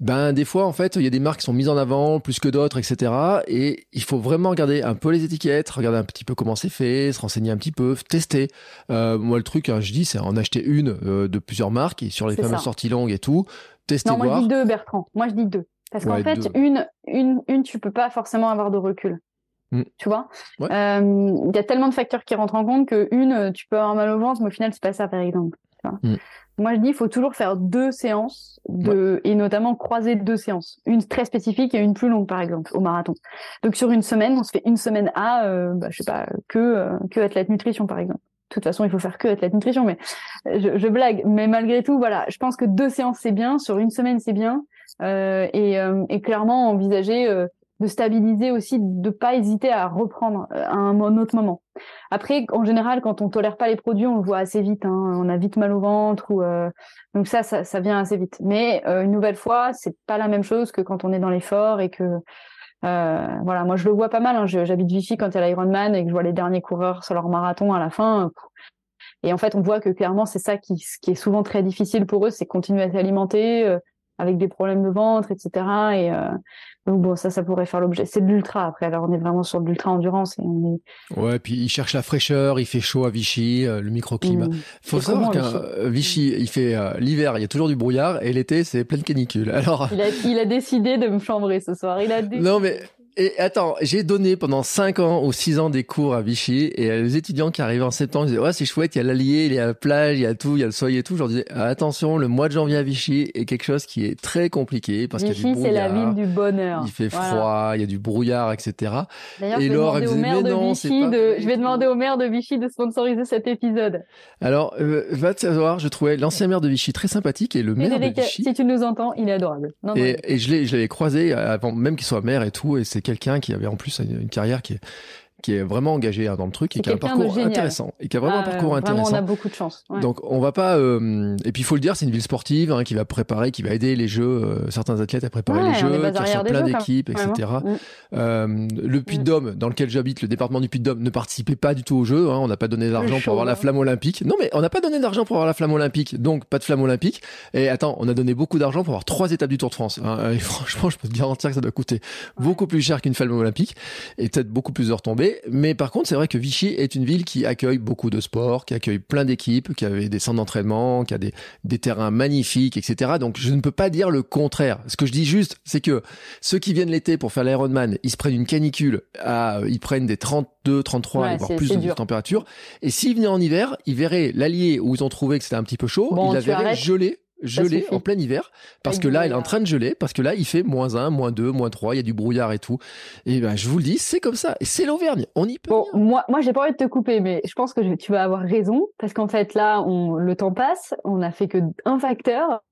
ben des fois en fait il y a des marques qui sont mises en avant plus que d'autres etc et il faut vraiment regarder un peu les étiquettes regarder un petit peu comment c'est fait se renseigner un petit peu tester. Euh, moi le truc hein, je dis c'est en acheter une euh, de plusieurs marques et sur les fameuses sorties longues et tout tester non, moi je dis deux Bertrand. Moi je dis deux. Parce qu'en fait une une une tu peux pas forcément avoir de recul. Mm. Tu vois, il euh, y a tellement de facteurs qui rentrent en compte que une, tu peux avoir mal au ventre, mais au final, c'est pas ça, par exemple. Mm. Moi, je dis, il faut toujours faire deux séances de, et notamment croiser deux séances. Une très spécifique et une plus longue, par exemple, au marathon. Donc, sur une semaine, on se fait une semaine à, euh, bah, je sais pas, que, euh, que athlète nutrition, par exemple. De toute façon, il faut faire que athlète nutrition, mais je, je, blague. Mais malgré tout, voilà, je pense que deux séances, c'est bien. Sur une semaine, c'est bien. Euh, et, euh, et, clairement, envisager euh, de stabiliser aussi, de pas hésiter à reprendre euh, à un autre moment. Après, en général, quand on tolère pas les produits, on le voit assez vite. Hein. On a vite mal au ventre ou euh... donc ça, ça, vient assez vite. Mais euh, une nouvelle fois, c'est pas la même chose que quand on est dans l'effort et que euh, voilà, moi je le vois pas mal. Hein. J'habite Vichy quand il y a l'Ironman et que je vois les derniers coureurs sur leur marathon à la fin. Et en fait, on voit que clairement, c'est ça qui, est souvent très difficile pour eux, c'est continuer à s'alimenter euh, avec des problèmes de ventre, etc. Et euh, donc bon, ça, ça pourrait faire l'objet. C'est de l'ultra après. Alors on est vraiment sur de l'ultra endurance et on est. Ouais, puis il cherche la fraîcheur. Il fait chaud à Vichy, euh, le microclimat. Mmh. Faut savoir qu'à Vichy, il fait euh, l'hiver, il y a toujours du brouillard et l'été, c'est pleine canicule. Alors. Il a, il a décidé de me chambrer ce soir. Il a décidé. Non mais et attends, j'ai donné pendant 5 ans ou 6 ans des cours à Vichy et les étudiants qui arrivaient en septembre, ils disaient ouais c'est chouette, il y a l'Allier, il y a la plage, il y a tout, il y a le soleil et tout. Je leur disais attention, le mois de janvier à Vichy est quelque chose qui est très compliqué parce qu'il y a du brouillard. c'est la ville du bonheur. Il fait froid, il y a du brouillard, etc. Et Laure, elle disait mais non, c'est pas... De... Je vais demander au maire de Vichy de sponsoriser cet épisode. Alors, euh, va te savoir, je trouvais l'ancien maire de Vichy très sympathique et le maire de Vichy. Si tu nous entends, il est adorable. Non, et, et je l'ai croisé avant même qu'il soit maire et tout et c'est quelqu'un qui avait en plus une carrière qui est, qui est vraiment engagé hein, dans le truc et qui a un parcours intéressant et qui a vraiment un ah, parcours intéressant. on a beaucoup de chance. Donc on va pas euh, et puis il faut le dire, c'est une ville sportive hein, qui va préparer, qui va aider les jeux, euh, certains athlètes à préparer les jeux, qui reçoit plein d'équipes, etc. Mm. Euh, le Puy-de-Dôme, dans lequel j'habite, le département du Puy-de-Dôme, ne participait pas du tout aux jeux. Hein, on n'a pas donné d'argent pour avoir la flamme olympique. Non mais on n'a pas donné d'argent pour avoir la flamme olympique, donc pas de flamme olympique. Et attends, on a donné beaucoup d'argent pour avoir trois étapes du Tour de France. Hein, et franchement, je peux te garantir que ça doit coûter beaucoup plus cher qu'une flamme olympique et peut-être beaucoup plus de retombées. Mais par contre c'est vrai que Vichy est une ville qui accueille beaucoup de sports, qui accueille plein d'équipes, qui avait des centres d'entraînement, qui a des, des terrains magnifiques, etc. Donc je ne peux pas dire le contraire. Ce que je dis juste, c'est que ceux qui viennent l'été pour faire l'Ironman, ils se prennent une canicule, à, ils prennent des 32, 33, voire plus de température. Et s'ils venaient en hiver, ils verraient l'allier où ils ont trouvé que c'était un petit peu chaud, ils la verraient gelée gelé en plein hiver parce que là, il est en train de geler parce que là, il fait moins 1, moins 2, moins 3, il y a du brouillard et tout. Et ben, je vous le dis, c'est comme ça. Et c'est l'Auvergne. On y peut. Bon, moi, moi, j'ai pas envie de te couper, mais je pense que tu vas avoir raison parce qu'en fait, là, on, le temps passe, on n'a fait que un facteur.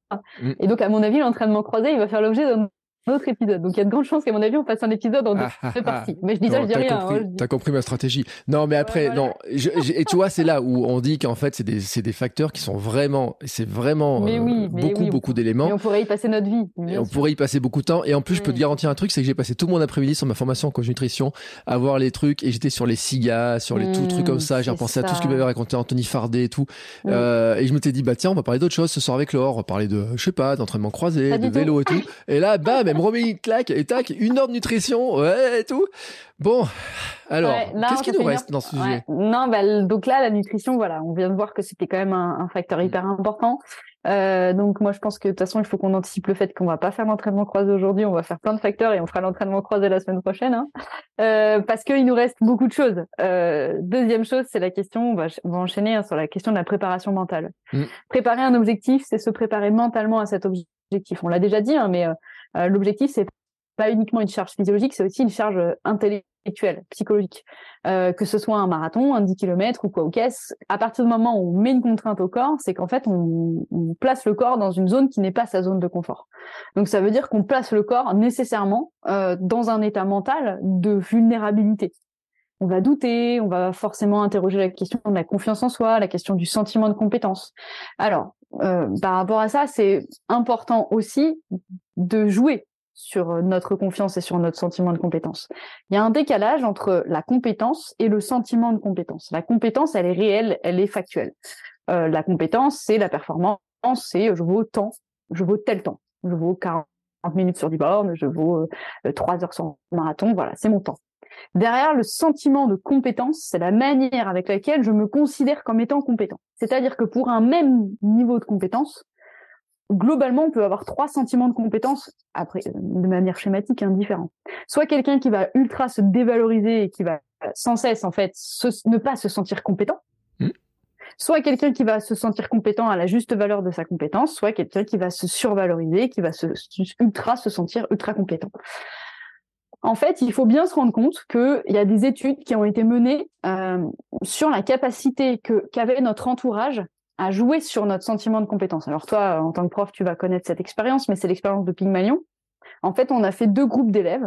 Mm. Et donc, à mon avis, l'entraînement croisé, il va faire l'objet d'un autre épisode. Donc il y a de grandes chances qu'à mon avis on fasse un épisode en deux ah, ah, parties. Ah. Mais je dis ça, je dis rien. Compris, hein, T'as compris ma stratégie. Non, mais après, non. et tu vois, c'est là où on dit qu'en fait c'est des, c'est des facteurs qui sont vraiment, c'est vraiment euh, beaucoup, beaucoup d'éléments. Et on pourrait y passer notre vie. Et on pourrait y passer beaucoup de temps. Et en plus, je peux te garantir un truc, c'est que j'ai passé tout mon après-midi sur ma formation en coach nutrition à voir les trucs et j'étais sur les SIGA, sur les tout trucs comme ça. J'ai repensé à tout ce que m'avait raconté Anthony Fardet et tout. Euh, et je me suis dit, bah tiens, on va parler d'autre chose ce soir avec Laure. On va parler de, je sais pas, d'entraînement croisé, de vélo et tout. Et là, bam, même remet une claque et tac, une heure de nutrition, ouais, et tout. Bon, alors, qu'est-ce qui nous reste dans ce sujet? Non, bah, donc là, la nutrition, voilà, on vient de voir que c'était quand même un, facteur hyper important. Euh, donc moi, je pense que de toute façon, il faut qu'on anticipe le fait qu'on va pas faire l'entraînement croisé aujourd'hui, on va faire plein de facteurs et on fera l'entraînement croisé la semaine prochaine, hein. euh, parce qu'il nous reste beaucoup de choses. Euh, deuxième chose, c'est la question, on va, on va enchaîner hein, sur la question de la préparation mentale. Mm. Préparer un objectif, c'est se préparer mentalement à cet objectif. On l'a déjà dit, hein, mais l'objectif, c'est pas uniquement une charge physiologique, c'est aussi une charge euh, intellectuelle psychologique, euh, que ce soit un marathon, un 10 km ou quoi ou qu'est-ce, à partir du moment où on met une contrainte au corps, c'est qu'en fait on, place le corps dans une zone qui n'est pas sa zone de confort. Donc ça veut dire qu'on place le corps nécessairement euh, dans un état mental de vulnérabilité. On va douter, on va forcément interroger la question de la confiance en soi, la question du sentiment de compétence. Alors, euh, par rapport à ça, c'est important aussi de jouer sur euh, notre confiance et sur notre sentiment de compétence. Il y a un décalage entre la compétence et le sentiment de compétence. La compétence, elle est réelle, elle est factuelle. Euh, la compétence, c'est la performance, c'est je vaux tant, je vaux tel temps, je vaux 40 minutes sur du borne, je vaux euh, 3 heures sur marathon, voilà, c'est mon temps. Derrière le sentiment de compétence, c'est la manière avec laquelle je me considère comme étant compétent. C'est-à-dire que pour un même niveau de compétence, globalement, on peut avoir trois sentiments de compétence, après, de manière schématique, indifférents. Soit quelqu'un qui va ultra se dévaloriser et qui va sans cesse, en fait, ne pas se sentir compétent. Mmh. Soit quelqu'un qui va se sentir compétent à la juste valeur de sa compétence, soit quelqu'un qui va se survaloriser, qui va se, ultra se sentir ultra compétent. En fait, il faut bien se rendre compte qu'il y a des études qui ont été menées euh, sur la capacité que qu'avait notre entourage à jouer sur notre sentiment de compétence. Alors toi, en tant que prof, tu vas connaître cette expérience, mais c'est l'expérience de Pygmalion. En fait, on a fait deux groupes d'élèves.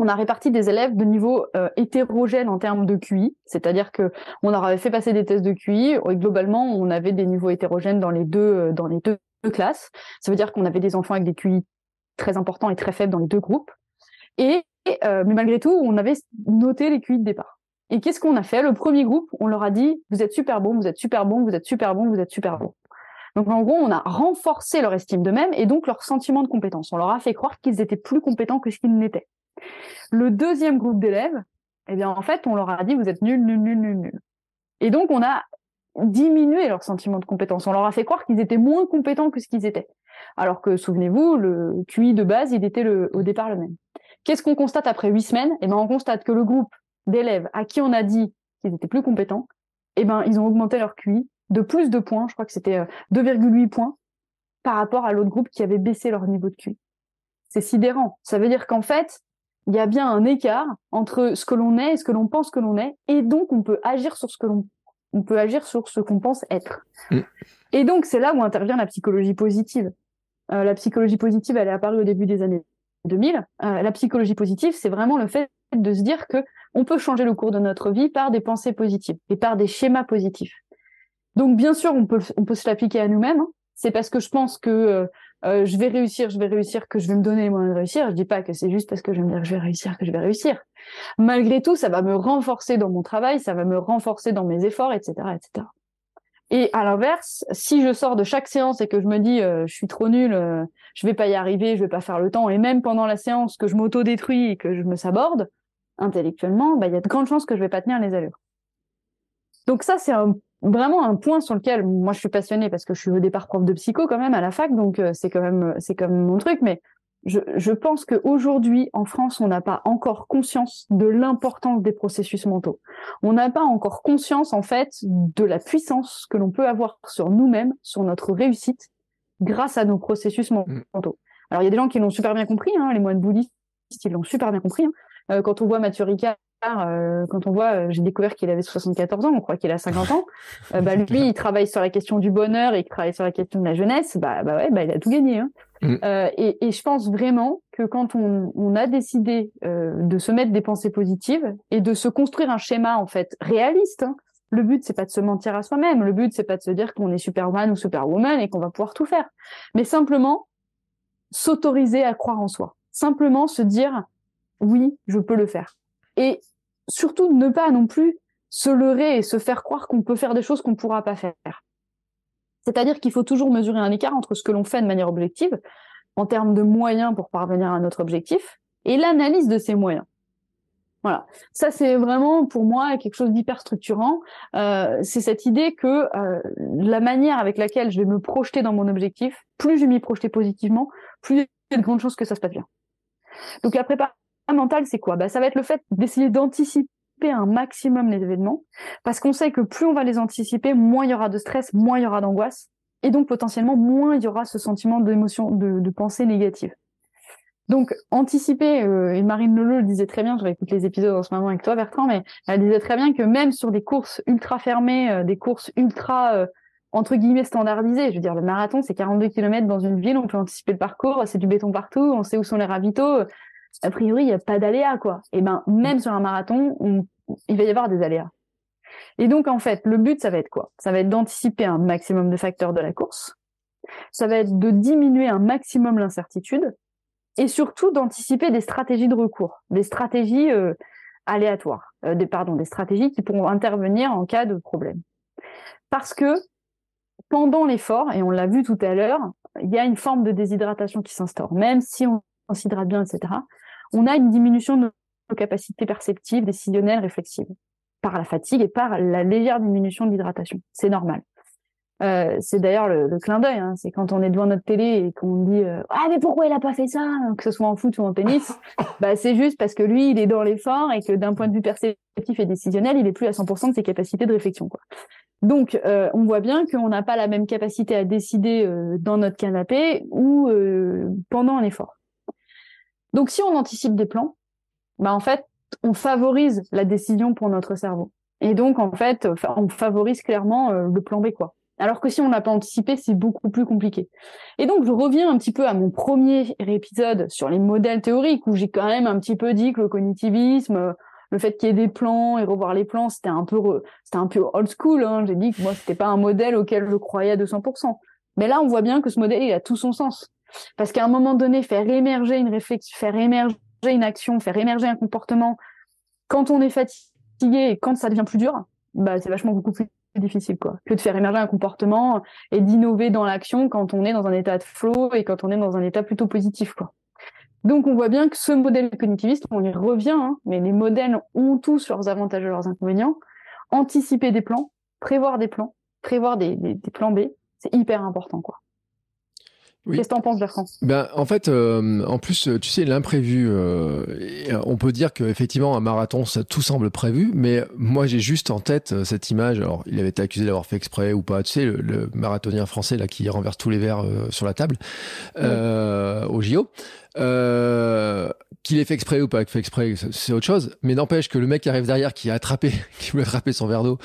On a réparti des élèves de niveau euh, hétérogène en termes de QI, c'est-à-dire que on leur avait fait passer des tests de QI et globalement, on avait des niveaux hétérogènes dans les deux euh, dans les deux, classes. Ça veut dire qu'on avait des enfants avec des QI très importants et très faibles dans les deux groupes. Et euh, mais malgré tout, on avait noté les QI de départ. Et qu'est-ce qu'on a fait? Le premier groupe, on leur a dit vous êtes super bon, vous êtes super bon, vous êtes super bon, vous êtes super bon. Donc en gros, on a renforcé leur estime d'eux-mêmes et donc leur sentiment de compétence. On leur a fait croire qu'ils étaient plus compétents que ce qu'ils n'étaient. Le deuxième groupe d'élèves, eh bien en fait, on leur a dit vous êtes nuls, nuls, nuls, nuls, nuls. Et donc on a diminué leur sentiment de compétence. On leur a fait croire qu'ils étaient moins compétents que ce qu'ils étaient. Alors que souvenez-vous, le QI de base, il était le, au départ le même. Qu'est-ce qu'on constate après huit semaines? Eh bien, on constate que le groupe d'élèves à qui on a dit qu'ils étaient plus compétents, eh ben, ils ont augmenté leur QI de plus de points, je crois que c'était 2,8 euh, points, par rapport à l'autre groupe qui avait baissé leur niveau de QI. C'est sidérant. Ça veut dire qu'en fait, il y a bien un écart entre ce que l'on est et ce que l'on pense que l'on est, et donc on peut agir sur ce que l'on on peut agir sur ce qu'on pense être. Mm. Et donc c'est là où intervient la psychologie positive. Euh, la psychologie positive, elle est apparue au début des années 2000. Euh, la psychologie positive, c'est vraiment le fait de se dire que on peut changer le cours de notre vie par des pensées positives et par des schémas positifs. Donc bien sûr, on peut se l'appliquer à nous-mêmes. Hein. C'est parce que je pense que euh, euh, je vais réussir, je vais réussir, que je vais me donner les moyens de réussir. Je dis pas que c'est juste parce que je vais me dire que je vais réussir que je vais réussir. Malgré tout, ça va me renforcer dans mon travail, ça va me renforcer dans mes efforts, etc., etc. Et à l'inverse, si je sors de chaque séance et que je me dis euh, je suis trop nul, je vais pas y arriver, je vais pas faire le temps, et même pendant la séance que je m'auto-détruis et que je me saborde, intellectuellement, bah, il y a de grandes chances que je vais pas tenir les allures. Donc ça, c'est vraiment un point sur lequel moi je suis passionnée parce que je suis au départ prof de psycho quand même à la fac, donc euh, c'est quand même c'est même mon truc. Mais je, je pense qu'aujourd'hui en France, on n'a pas encore conscience de l'importance des processus mentaux. On n'a pas encore conscience en fait de la puissance que l'on peut avoir sur nous-mêmes, sur notre réussite, grâce à nos processus mm. mentaux. Alors il y a des gens qui l'ont super bien compris, hein, les moines bouddhistes, ils l'ont super bien compris. Hein. Euh, quand on voit Mathieu Ricard, euh, quand on voit, euh, j'ai découvert qu'il avait 74 ans, on croit qu'il a 50 ans. bah lui, il travaille sur la question du bonheur et il travaille sur la question de la jeunesse. Bah, bah ouais, bah il a tout gagné. Hein. Mm. Et, et, je pense vraiment que quand on, on a décidé de se mettre des pensées positives et de se construire un schéma en fait réaliste, hein, le but c'est pas de se mentir à soi-même. Le but c'est pas de se dire qu'on est Superman ou Superwoman et qu'on va pouvoir tout faire, mais simplement s'autoriser à croire en soi. Simplement se dire oui, je peux le faire. Et surtout, ne pas non plus se leurrer et se faire croire qu'on peut faire des choses qu'on ne pourra pas faire. C'est-à-dire qu'il faut toujours mesurer un écart entre ce que l'on fait de manière objective, en termes de moyens pour parvenir à notre objectif, et l'analyse de ces moyens. Voilà, ça c'est vraiment pour moi quelque chose d'hyper structurant. Euh, c'est cette idée que euh, la manière avec laquelle je vais me projeter dans mon objectif, plus je m'y projeter positivement, plus il y a de grandes chances que ça se passe bien. Donc la mental, c'est quoi? Bah, Ça va être le fait d'essayer d'anticiper un maximum les événements, parce qu'on sait que plus on va les anticiper, moins il y aura de stress, moins il y aura d'angoisse, et donc potentiellement moins il y aura ce sentiment d'émotion, de, pensée négative. Donc, anticiper, euh, et Marine Leleu le disait très bien, je réécoute les épisodes en ce moment avec toi, Bertrand, mais elle disait très bien que même sur des courses ultra fermées, euh, des courses ultra, euh, entre guillemets, standardisées, je veux dire, le marathon, c'est 42 km dans une ville, on peut anticiper le parcours, c'est du béton partout, on sait où sont les ravitaux, a priori, il n'y a pas d'aléas, quoi. Et ben, même sur un marathon, il va y avoir des aléas. Et donc, en fait, le but, ça va être quoi? Ça va être d'anticiper un maximum de facteurs de la course, ça va être de diminuer un maximum l'incertitude, et surtout d'anticiper des stratégies de recours, des stratégies euh, aléatoires, euh, des, pardon, des stratégies qui pourront intervenir en cas de problème. Parce que pendant l'effort, et on l'a vu tout à l'heure, il y a une forme de déshydratation qui s'instaure. Même si on, s'hydrate bien, etc., on a une diminution de nos capacités perceptives, décisionnelles, réflexives, par la fatigue et par la légère diminution de l'hydratation. C'est normal. Euh, c'est d'ailleurs le, clin d'œil. Hein. C'est quand on est devant notre télé et qu'on dit euh, ah mais pourquoi il a pas fait ça, que ce soit en foot ou en tennis. bah c'est juste parce que lui il est dans l'effort et que d'un point de vue perceptif et décisionnel il est plus à 100% de ses capacités de réflexion. Quoi. Donc euh, on voit bien qu'on n'a pas la même capacité à décider dans notre canapé ou pendant l'effort. Donc si on anticipe des plans, bah en fait on favorise la décision pour notre cerveau. Et donc en fait on favorise clairement le plan B quoi. Alors que si on n'a pas anticipé, c'est beaucoup plus compliqué. Et donc, je reviens un petit peu à mon premier épisode sur les modèles théoriques, où j'ai quand même un petit peu dit que le cognitivisme, le fait qu'il y ait des plans et revoir les plans, c'était un peu, c'était un peu old school. Hein. J'ai dit que moi, c'était pas un modèle auquel je croyais à 200%. Mais là, on voit bien que ce modèle, il a tout son sens. Parce qu'à un moment donné, faire émerger une réflexion, faire émerger une action, faire émerger un comportement, quand on est fatigué et quand ça devient plus dur, bah, c'est vachement beaucoup plus difficile quoi que de faire émerger un comportement et d'innover dans l'action quand on est dans un état de flow et quand on est dans un état plutôt positif quoi. Donc on voit bien que ce modèle cognitiviste on y revient hein, mais les modèles ont tous leurs avantages et leurs inconvénients. Anticiper des plans prévoir des plans prévoir des, des, des plans B c'est hyper important quoi Qu'est-ce que t'en penses, Bertrand? Ben, En fait, euh, en plus, tu sais, l'imprévu, euh, on peut dire qu'effectivement, un marathon, ça tout semble prévu, mais moi, j'ai juste en tête euh, cette image. Alors, il avait été accusé d'avoir fait exprès ou pas, tu sais, le, marathonien français là qui renverse tous les verres sur la table au JO. qu'il ait fait exprès ou pas fait exprès, c'est autre chose. Mais n'empêche que le mec qui arrive derrière, qui a attrapé, qui voulait attraper son verre d'eau,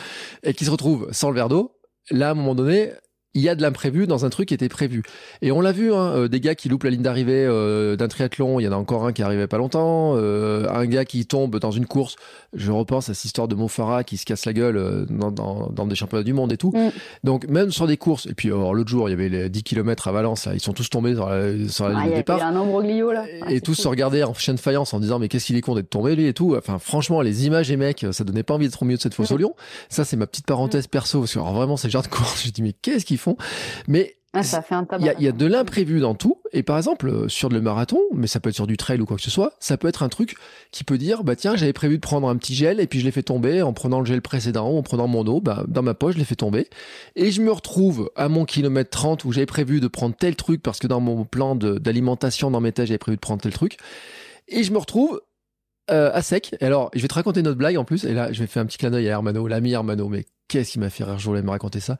et qui se retrouve sans le verre d'eau, là, à un moment donné, il y a de l'imprévu dans un truc qui était prévu. Et on l'a vu, hein, euh, des gars qui loupent la ligne d'arrivée euh, d'un triathlon, il y en a encore un qui arrivait pas longtemps, euh, un gars qui tombe dans une course, je repense à cette histoire de Montfarrat qui se casse la gueule dans, dans, dans des championnats du monde et tout. Mm. Donc même sur des courses, et puis l'autre jour, il y avait les 10 km à Valence, là, ils sont tous tombés sur la, sur la ah, ligne de départ. Il y a un là. et tous se regardaient en chaîne de faïence en disant mais qu'est-ce qu'il est con d'être tombé lui et tout. Enfin franchement, les images et mecs, ça donnait pas envie d'être au milieu de cette fosse au lion. Ça c'est ma petite parenthèse perso, parce que vraiment c'est le genre de course, je dis mais qu'est-ce qu'ils font Mais ah, ça fait un Il y, a de l'imprévu dans tout. Et par exemple, euh, sur le marathon, mais ça peut être sur du trail ou quoi que ce soit, ça peut être un truc qui peut dire, bah tiens, j'avais prévu de prendre un petit gel et puis je l'ai fait tomber en prenant le gel précédent, en prenant mon eau, bah, dans ma poche, je l'ai fait tomber. Et je me retrouve à mon kilomètre 30 où j'avais prévu de prendre tel truc parce que dans mon plan d'alimentation dans mes tâches, j'avais prévu de prendre tel truc. Et je me retrouve euh, à sec. Et alors, je vais te raconter notre blague en plus. Et là, je vais faire un petit clin d'œil à Hermano, l'ami Hermano. Mais qu'est-ce qui m'a fait rire Je voulais me raconter ça?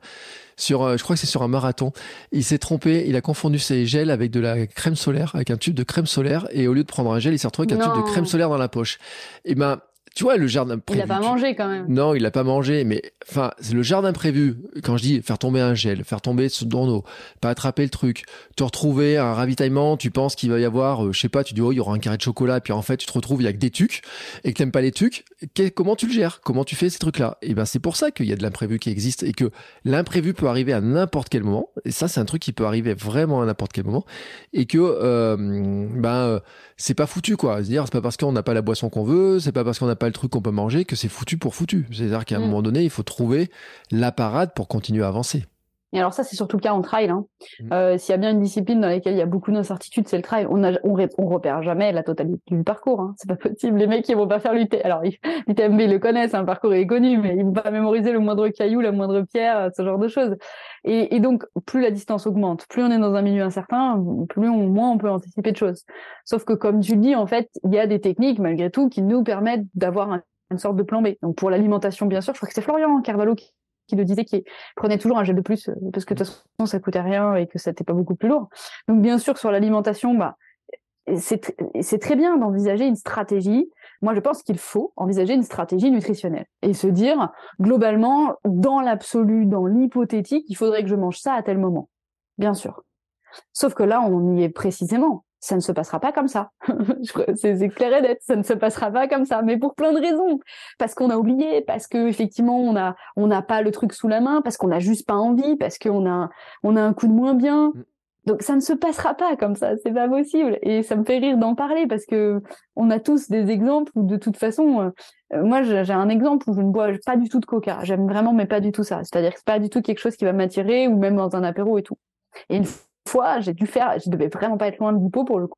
Sur, euh, je crois que c'est sur un marathon. Il s'est trompé. Il a confondu ses gels avec de la crème solaire, avec un tube de crème solaire. Et au lieu de prendre un gel, il s'est retrouvé avec un tube de crème solaire dans la poche. Et ben, tu vois, le jardin prévu. Il a pas mangé quand même. Non, il l'a pas mangé, mais enfin, c'est le jardin prévu. Quand je dis faire tomber un gel, faire tomber ce eau, pas attraper le truc, te retrouver un ravitaillement, tu penses qu'il va y avoir, euh, je sais pas, tu dis oh il y aura un carré de chocolat, puis en fait tu te retrouves il y a que des tucs et que t'aimes pas les tucs. Comment tu le gères? Comment tu fais ces trucs-là? Et ben c'est pour ça qu'il y a de l'imprévu qui existe et que l'imprévu peut arriver à n'importe quel moment. Et ça c'est un truc qui peut arriver vraiment à n'importe quel moment et que euh, ben euh, c'est pas foutu quoi. C'est-à-dire c'est pas parce qu'on n'a pas la boisson qu'on veut, c'est pas parce qu'on n'a pas le truc qu'on peut manger que c'est foutu pour foutu. C'est-à-dire qu'à un mm. moment donné, il faut trouver la parade pour continuer à avancer. Et alors ça, c'est surtout le cas en trail. Hein. Mm. Euh, S'il y a bien une discipline dans laquelle il y a beaucoup d'incertitudes, c'est le trail. On, a, on, on, repère jamais la totalité du parcours. Hein. C'est pas possible. Les mecs, ils vont pas faire l'UT. Alors l'UTMB, ils le connaissent, un hein, parcours est connu, mais ils vont pas mémoriser le moindre caillou, la moindre pierre, ce genre de choses. Et, et donc, plus la distance augmente, plus on est dans un milieu incertain, plus on, moins on peut anticiper de choses. Sauf que, comme tu le dis, en fait, il y a des techniques malgré tout qui nous permettent d'avoir une sorte de plan B. Donc pour l'alimentation, bien sûr, je crois que c'est Florian Carvalho qui qui le disait, qui prenait toujours un gel de plus euh, parce que de toute façon ça coûtait rien et que ça n'était pas beaucoup plus lourd. Donc bien sûr sur l'alimentation, bah c'est très bien d'envisager une stratégie. Moi, je pense qu'il faut envisager une stratégie nutritionnelle et se dire, globalement, dans l'absolu, dans l'hypothétique, il faudrait que je mange ça à tel moment. Bien sûr. Sauf que là, on y est précisément. Ça ne se passera pas comme ça. c'est clair et net. Ça ne se passera pas comme ça. Mais pour plein de raisons. Parce qu'on a oublié, parce que effectivement, on a, on n'a pas le truc sous la main, parce qu'on n'a juste pas envie, parce qu'on a, on a un coup de moins bien. Mm. Donc ça ne se passera pas comme ça, c'est pas possible. Et ça me fait rire d'en parler parce que on a tous des exemples où de toute façon, euh, moi j'ai un exemple où je ne bois pas du tout de coca. J'aime vraiment, mais pas du tout ça. C'est-à-dire que c'est pas du tout quelque chose qui va m'attirer ou même dans un apéro et tout. Et une fois, j'ai dû faire, je devais vraiment pas être loin de l'hypo pour le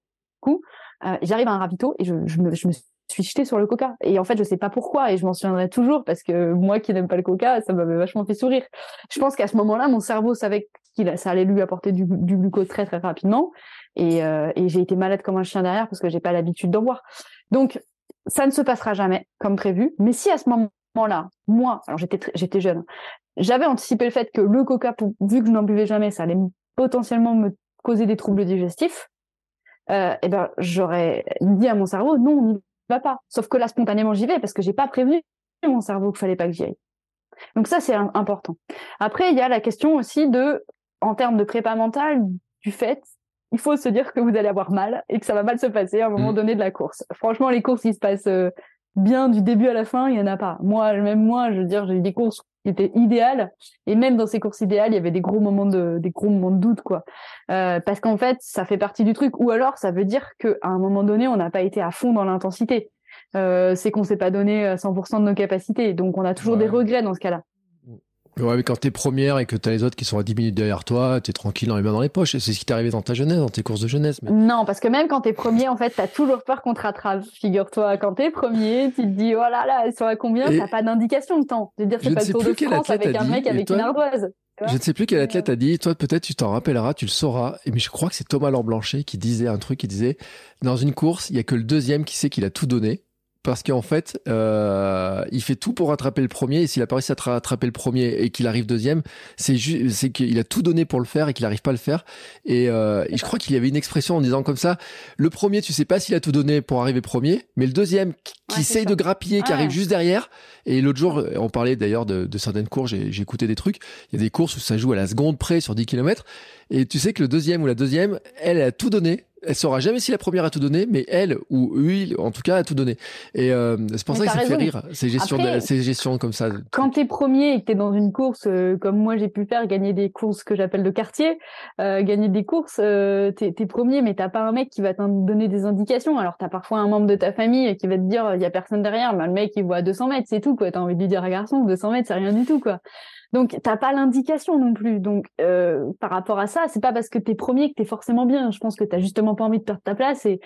coup. Euh, J'arrive à un ravito et je, je, me, suis jetée sur le coca. Et en fait, je sais pas pourquoi et je m'en souviendrai toujours parce que moi qui n'aime pas le coca, ça m'avait vachement fait sourire. Je pense qu'à ce moment-là, mon cerveau savait qu'il ça allait lui apporter du, du glucose très très rapidement et, euh, et j'ai été malade comme un chien derrière parce que j'ai pas l'habitude d'en boire. Donc ça ne se passera jamais comme prévu. Mais si à ce moment-là, moi, alors j'étais j'étais jeune, j'avais anticipé le fait que le coca, vu que je n'en buvais jamais, ça allait potentiellement me causer des troubles digestifs. Euh, et ben j'aurais dit à mon cerveau non, on n'y va pas. Sauf que là spontanément j'y vais parce que j'ai pas prévenu mon cerveau qu'il fallait pas que j'y aille. Donc ça c'est important. Après il y a la question aussi de en termes de prépa mentale du fait il faut se dire que vous allez avoir mal et que ça va mal se passer à un moment mm. donné de la course. Franchement, les courses, ils se passent euh, bien du début à la fin, il y en a pas. Moi, même moi, je veux dire, j'ai eu des courses qui étaient idéales et même dans ces courses idéales, il y avait des gros moments de des gros moments de doute quoi. Euh, parce qu'en fait, ça fait partie du truc ou alors ça veut dire que à un moment donné, on n'a pas été à fond dans l'intensité. Euh, c'est qu'on s'est pas donné 100% de nos capacités. Donc on a toujours des regrets dans ce cas-là. Ouais, mais quand t'es première et que t'as les autres qui sont à 10 minutes derrière toi, t'es tranquille dans les mains dans les poches. C'est ce qui t'est arrivé dans ta jeunesse, dans tes courses de jeunesse. Non, parce que même quand t'es premier, en fait, t'as toujours peur qu'on te rattrape. Figure-toi, quand t'es premier, tu te dis, oh là là, sur la combien, t'as pas d'indication de temps. Je veux dire, c'est pas le Tour de France avec un mec avec une ardoise. Je ne sais plus quel athlète a dit, toi peut-être tu t'en rappelleras, tu le sauras, mais je crois que c'est Thomas Lamblanchet qui disait un truc, qui disait, dans une course, il y a que le deuxième qui sait qu'il a tout donné, parce qu'en fait, euh, il fait tout pour rattraper le premier. Et s'il a pas réussi à rattraper le premier et qu'il arrive deuxième, c'est c'est qu'il a tout donné pour le faire et qu'il n'arrive pas à le faire. Et, euh, et je crois qu'il y avait une expression en disant comme ça le premier, tu sais pas s'il a tout donné pour arriver premier, mais le deuxième qui, essaye de grappiller, qui arrive juste derrière. Et l'autre jour, on parlait d'ailleurs de, de certaines courses. J'ai écouté des trucs. Il y a des courses où ça joue à la seconde près sur 10 km. Et tu sais que le deuxième ou la deuxième, elle a tout donné elle saura jamais si la première a tout donné, mais elle ou lui, en tout cas, a tout donné. Et euh, c'est pour ça que ça fait rire, ces gestions, ces gestions comme ça. Quand t'es premier et que t'es dans une course, euh, comme moi j'ai pu faire, gagner des courses que j'appelle de quartier, euh, gagner des courses, euh, t'es es premier, mais t'as pas un mec qui va te donner des indications. Alors t'as parfois un membre de ta famille qui va te dire, il y a personne derrière, mais le mec il voit à 200 mètres, c'est tout quoi. T'as envie de lui dire à garçon, 200 mètres c'est rien du tout quoi. Donc t'as pas l'indication non plus. Donc euh, par rapport à ça, c'est pas parce que t'es premier que t'es forcément bien. Je pense que t'as justement pas envie de perdre ta place. Et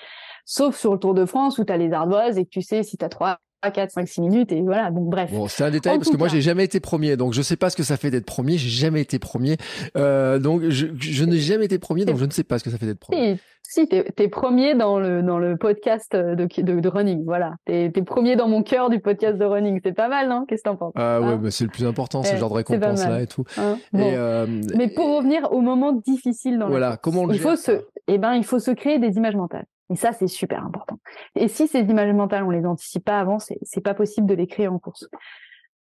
sauf sur le Tour de France où t'as les ardoises et que tu sais si t'as trois 4, 5, 6 minutes et voilà. Donc bref. Bon, c'est un détail parce que moi j'ai jamais été premier, donc je sais pas ce que ça fait d'être premier. J'ai jamais été premier, euh, donc je, je n'ai jamais été premier, donc je ne sais pas ce que ça fait d'être premier. Si, si t'es es premier dans le dans le podcast de de, de running, voilà. T'es es premier dans mon cœur du podcast de running. C'est pas mal, non? Qu'est-ce que t'en penses? Ah ouais, hein? bah, c'est le plus important, ce genre de récompense là et tout. Hein? Et euh, Mais pour revenir au moment difficile dans voilà, comment on il faut se, eh ben, il faut se créer des images mentales. Et ça, c'est super important. Et si ces images mentales, on les anticipe pas avant, c'est pas possible de les créer en course.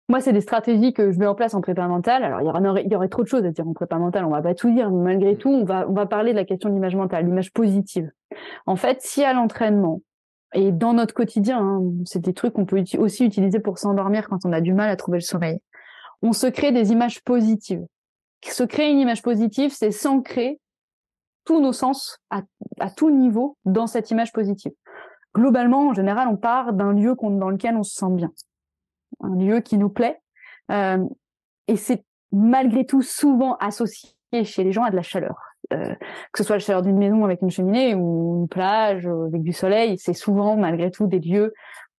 Moi, c'est des stratégies que je mets en place en prépa mentale. Alors, il y aurait, il y aurait trop de choses à dire en prépa mentale. On va pas tout dire, mais malgré tout, on va, on va parler de la question de l'image mentale, l'image positive. En fait, si à l'entraînement et dans notre quotidien, hein, c'est des trucs qu'on peut aussi utiliser pour s'endormir quand on a du mal à trouver le sommeil. On se crée des images positives. Se créer une image positive, c'est s'ancrer tous nos sens à, tout niveau dans cette image positive. Globalement, en général, on part d'un lieu dans lequel on se sent bien, un lieu qui nous plaît, euh, et c'est malgré tout souvent associé chez les gens à de la chaleur. Euh, que ce soit la chaleur d'une maison avec une cheminée ou une plage avec du soleil, c'est souvent malgré tout des lieux